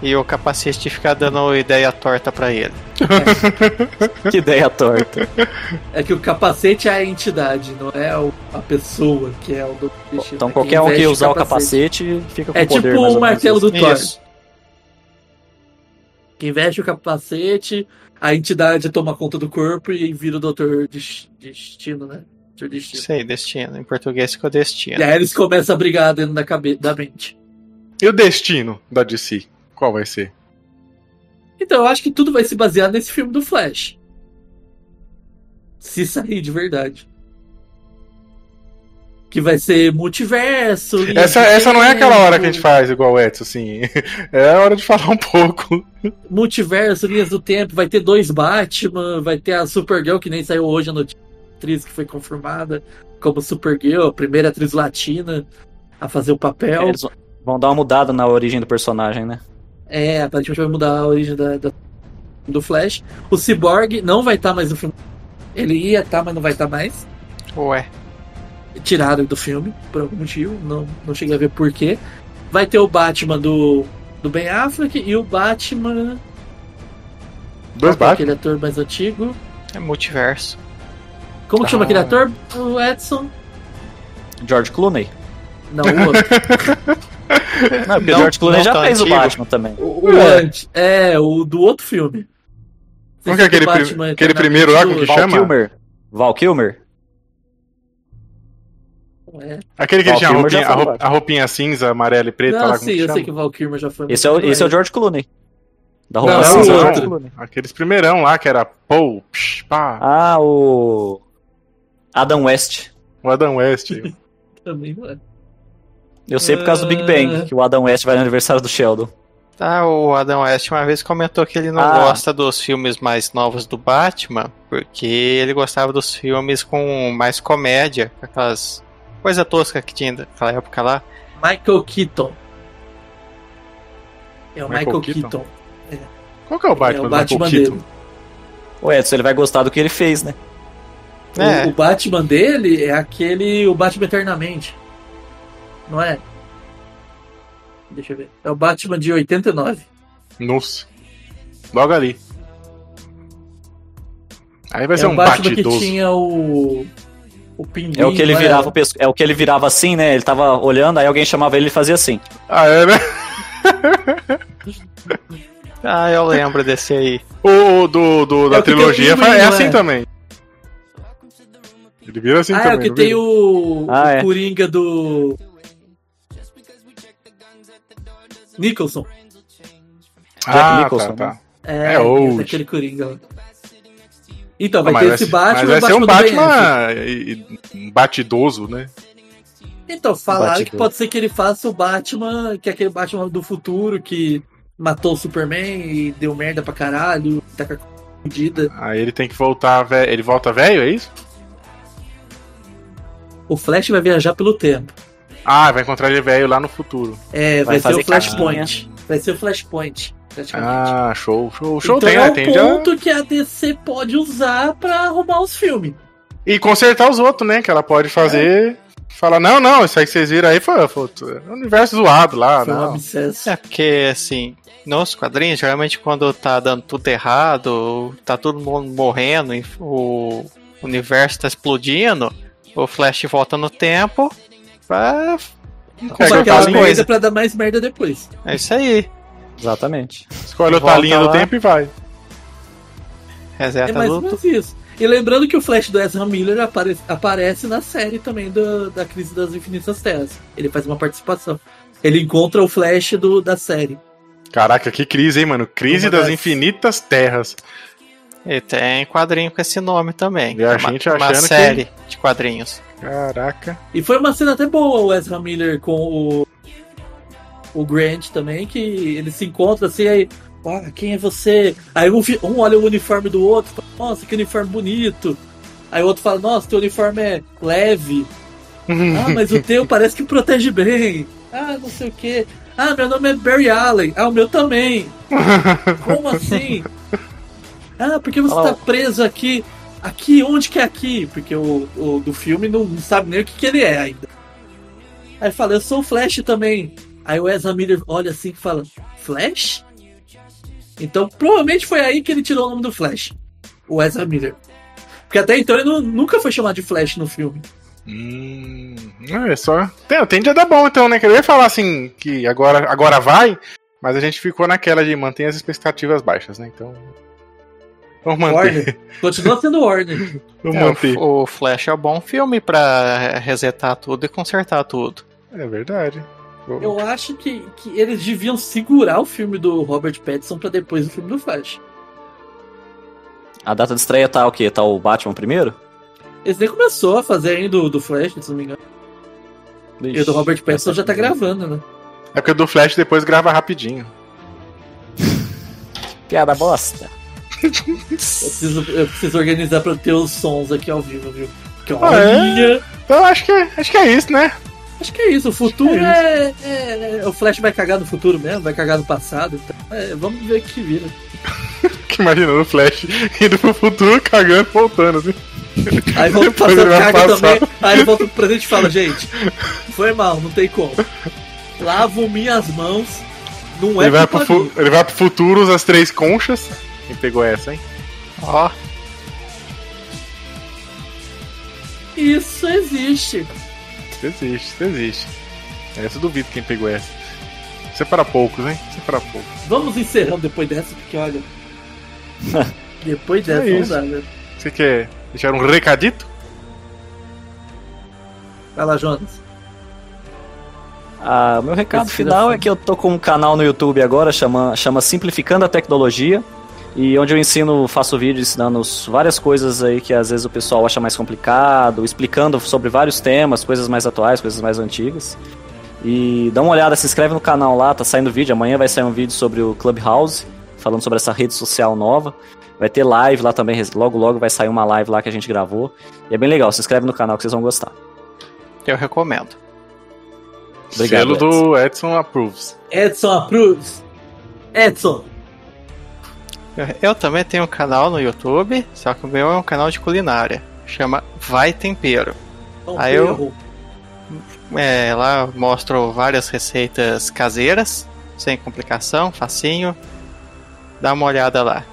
E o capacete fica dando ideia torta pra ele. Que ideia torta. É que o capacete é a entidade, não é o- a pessoa que é o Doutor Destino. Então É qualquer um que usar o capacete fica com É poder. tipo mais o martelo do Thor. Isso. Quem veste o capacete, a entidade toma conta do corpo e vira o Doutor Des- Destino, né? Doutor Destino. Sei, Destino. Em português ficou E Destino. aí eles começam a brigar dentro da, cabe da mente. E o destino da DC? Qual vai ser? Então eu acho que tudo vai se basear nesse filme do Flash. Se sair de verdade. Que vai ser multiverso. Essa, essa não é aquela hora que a gente faz igual o Edson, assim. É a hora de falar um pouco. Multiverso, linhas do tempo. Vai ter dois Batman. Vai ter a Supergirl, que nem saiu hoje a notícia. Atriz que foi confirmada como Supergirl, a primeira atriz latina a fazer o papel. É, Eles vão dar uma mudada na origem do personagem, né? É, aparentemente vai mudar a origem da, da- do Flash. O Cyborg não vai estar mais no filme. Ele ia estar, mas não vai estar mais. Ué. Tiraram do filme, por algum motivo. Não, não cheguei a ver porquê. Vai ter o Batman do, do Ben Affleck e o Batman. Dois Batman. aquele ator mais antigo. É multiverso. Como que chama Ah. aquele ator? O Edson? George Clooney. Não, o outro. Não, porque o Não- George Clooney já fez antigo. o Batman também. o, o É. antes. É, o do outro filme. Como que é aquele, pri- Batman aquele primeiro lá, como que Val chama? Kilmer. Val Kilmer? É. Aquele que Val tinha a roupinha, a, foi o roup- a roupinha cinza, amarela e preta Não, lá, sim, eu chama? sei que o Val Kilmer já foi. Esse é, o, esse é o George Clooney. Da roupa Não, é o cinza, não, George outro. Clooney. Aqueles primeirão lá, que era Paul, psh, pá, Ah, o. Adam West. o Adam West. Também não é. Eu sei por causa do Big Bang, Ah. que o Adam West vai no aniversário do Sheldon. Tá, o Adam West uma vez comentou que ele não Ah. gosta dos filmes mais novos do Batman, porque ele gostava dos filmes com mais comédia, com aquelas coisa tosca que tinha naquela época lá. Michael Keaton. É o Michael Michael, Keaton? Keaton. Qual que é o Batman, é o do Batman Michael Keaton? dele. O Edson, ele vai gostar do que ele fez, né? O- É. O, Batman dele é aquele. O Batman Eternamente. Não é? Deixa eu ver. É o Batman de 89. Nossa. Logo ali. Aí vai é ser um Batman que batidoso. tinha o. O pinguim. É o que ele não virava o pesco... É o que ele virava assim, né? Ele tava olhando, aí alguém chamava ele e ele fazia assim. Ah, é, né? Ah, eu lembro desse aí. O do, do- da É o que tem o trilogia pinguim, é assim é? também. Ele vira assim Ah, também. é o que tem o. Ah, o é. Coringa do. Nicholson. Jack ah, Nicholson, tá, né? tá. É, É old. daquele Coringa. Então, Ah, vai mas ter esse Batman mas vai e o ser um Batman batidoso, né? Então, falaram Batidor. que pode ser que ele faça o Batman, que é aquele Batman do futuro que matou o Superman e deu merda pra caralho, tá com a fudida. Aí ele tem que voltar, ve- ele volta velho, é isso? O Flash vai viajar pelo tempo. Ah, vai encontrar ele velho lá no futuro. É, Vai vai, ser o Flashpoint. Vai ser o Flashpoint. Ah, show, show, show então tem, é né? o Tem já. ponto que a DC pode usar pra arrumar os filmes. E consertar os outros, né? Que ela pode fazer. Falar, não, não, isso aí que vocês viram aí foi, foi um universo zoado lá, Foi um não. É porque, assim, nos quadrinhos, geralmente quando tá dando tudo errado, tá todo mundo morrendo, o o universo tá explodindo, o Flash volta no tempo pra Com Pega aquela coisas. pra dar mais merda depois. É isso aí. Exatamente. Escolhe outra linha do tempo e vai. É Reseta mais ou menos isso. E lembrando que o Flash do Ezra Miller apare- aparece na série também do- da Crise das Infinitas Terras. Ele faz uma participação. Ele encontra o Flash do, da série. Caraca, que crise, hein, mano? Crise Uma das das- Infinitas Terras. E tem quadrinho com esse nome também. E a uma, gente uma achando que- série de quadrinhos. Caraca. E foi uma cena até boa o Ezra Miller com o, o Grant também, que eles se encontram assim, aí, ah, quem é você? Aí um, um olha o uniforme do outro, fala, nossa, que uniforme bonito. Aí o outro fala, nossa, teu uniforme é leve. Ah, mas o teu parece que protege bem. Ah, não sei o que. Ah, meu nome é Barry Allen. Ah, o meu também. Como assim? Ah, porque você Fala- tá preso aqui. Aqui, onde que é aqui? Porque o, o do filme não, sabe nem o que, que ele é ainda. Aí fala, eu sou o Flash também. Aí o Ezra Miller olha assim e fala, Flash? Então provavelmente foi aí que ele tirou o nome do Flash. O Ezra Miller. Porque até então ele não- nunca foi chamado de Flash no filme. Hum, é só. Tem, tende a dar bom então, né? Que Eu ia falar assim que agora, agora vai, mas a gente ficou naquela de manter as expectativas baixas, né? Então. Vamos manter. Warner. Continua sendo Warner. Vamos É, manter. o, o Flash é um bom filme pra resetar tudo e consertar tudo. É verdade. Vou- Eu acho que, que eles deviam segurar o filme do Robert Pattinson pra depois do filme do Flash. A data de estreia tá o quê? Tá o Batman primeiro? Eles nem começou a fazer ainda do, do Flash, se não me engano. E o do Robert Pattinson já tá gravando, né? É porque o do Flash depois grava rapidinho. Piada bosta. Eu preciso, eu preciso organizar pra ter os sons aqui ao vivo, viu? Porque Ah, é? Então acho que, é- acho que é isso, né? Acho que é isso. O futuro Acho que é, é- é- O Flash vai cagar no futuro mesmo, vai cagar no passado. Então, é, vamos ver o que vira. Que imaginando o Flash indo pro futuro, cagando, voltando, assim. Aí volta pro passado, caga passar. também. Aí volta pro presente e fala, gente, foi mal, não tem como. Lavo minhas mãos. Não é Ele vai, pro ele vai pro futuro, as três conchas. Quem pegou essa, hein? Ó, Isso existe. Isso existe, isso existe. Essa eu duvido quem pegou essa. Isso é para poucos, hein? Isso é para poucos. Vamos encerrando depois dessa, porque olha. depois dessa, É não isso. dá, né? Você quer deixar um recadito? Vai lá, Jonas. Ah, o meu recado Esse final é que eu tô com um canal no YouTube agora, chama, chama Simplificando a Tecnologia, e onde eu ensino, faço vídeo ensinando várias coisas aí que às vezes o pessoal acha mais complicado, explicando sobre vários temas, coisas mais atuais, coisas mais antigas. E dá uma olhada, se inscreve no canal lá, tá saindo vídeo, amanhã vai sair um vídeo sobre o Clubhouse, falando sobre essa rede social nova. Vai ter live lá também, logo logo vai sair uma live lá que a gente gravou. E é bem legal, se inscreve no canal que vocês vão gostar. eu recomendo. Obrigado, Selo do Edson Approves. Edson approves. Edson. Eu, também tenho um canal no YouTube, só que o meu é um canal de culinária. Chama Vai Tempero. Não Aí eu-. É, lá eu mostro várias receitas caseiras, sem complicação, facinho. Dá uma olhada lá.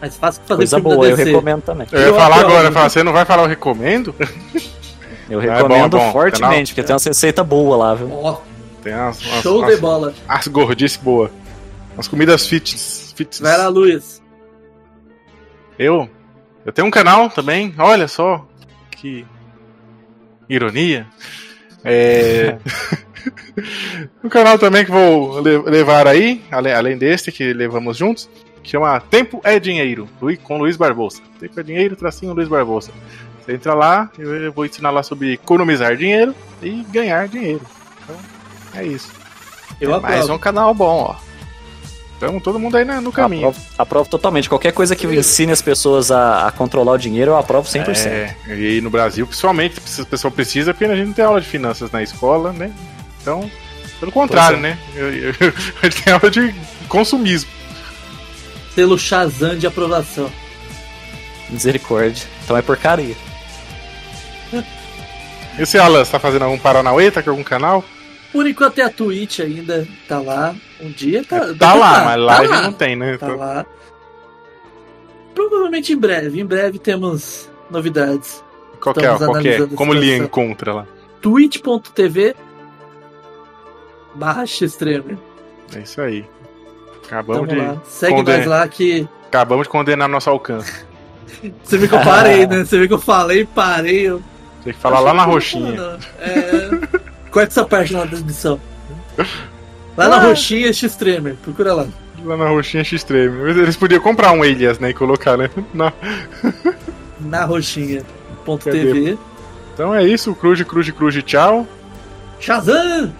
Mais fácil que fazer Coisa boa, eu recomendo também. Eu ia falar aprovo. agora, eu falar, você não vai falar eu recomendo? Eu É bom, recomendo é bom. fortemente, Canal- porque tem uma receita boa lá, viu? Ó, Tem umas, umas, show umas, de bola. as gordices boas. As comidas fitness. fitness. Vai lá, Luiz. Eu? Eu tenho um canal também, olha só. Que ironia. É. um canal também que vou le- levar aí, além deste que levamos juntos, que chama Tempo é Dinheiro, com Luiz Barbosa. Tempo é Dinheiro, tracinho Luiz Barbosa. Você entra lá, eu vou ensinar lá sobre economizar dinheiro e ganhar dinheiro. Então, é isso. Eu Mais aprovo. um canal bom, ó. Então, todo mundo aí na- no caminho. Aprovo, aprovo totalmente. Qualquer coisa que ensine as pessoas a, a controlar o dinheiro, eu aprovo 100%. É, e no Brasil, principalmente, se a pessoa precisa, porque a gente não tem aula de finanças na escola, né? Então, pelo contrário, é. né? Eu- eu- a gente tem aula de consumismo. Selo Shazam de aprovação. Misericórdia. Então é porcaria. E você, Alan, você tá fazendo algum Paranauê? Tá com algum canal? Por enquanto é a Twitch ainda. Tá lá. Um dia tá. tá lá, mas tá live lá. não tem, né? Tá lá. provavelmente em breve. Em breve temos novidades. Qual que é? Qual que é? Como ele situação. encontra lá? twitch.tv barra Xtremer. É isso aí. Acabamos Tamo de, lá. Segue condenar. nós lá que. acabamos de condenar nosso alcance. Você viu que eu parei, né? Você viu que eu falei, parei. Eu... Tem que falar lá na roxinha. É... Corta essa parte na descrição. Lá na Ah. roxinha Xtremer, procura lá. Lá na roxinha X-Treme. Eles podiam comprar um Elias, né? E colocar, né? Na- Na roxinha. Ponto? TV. Então é isso. Cruz, cruz, cruz, tchau. Shazam!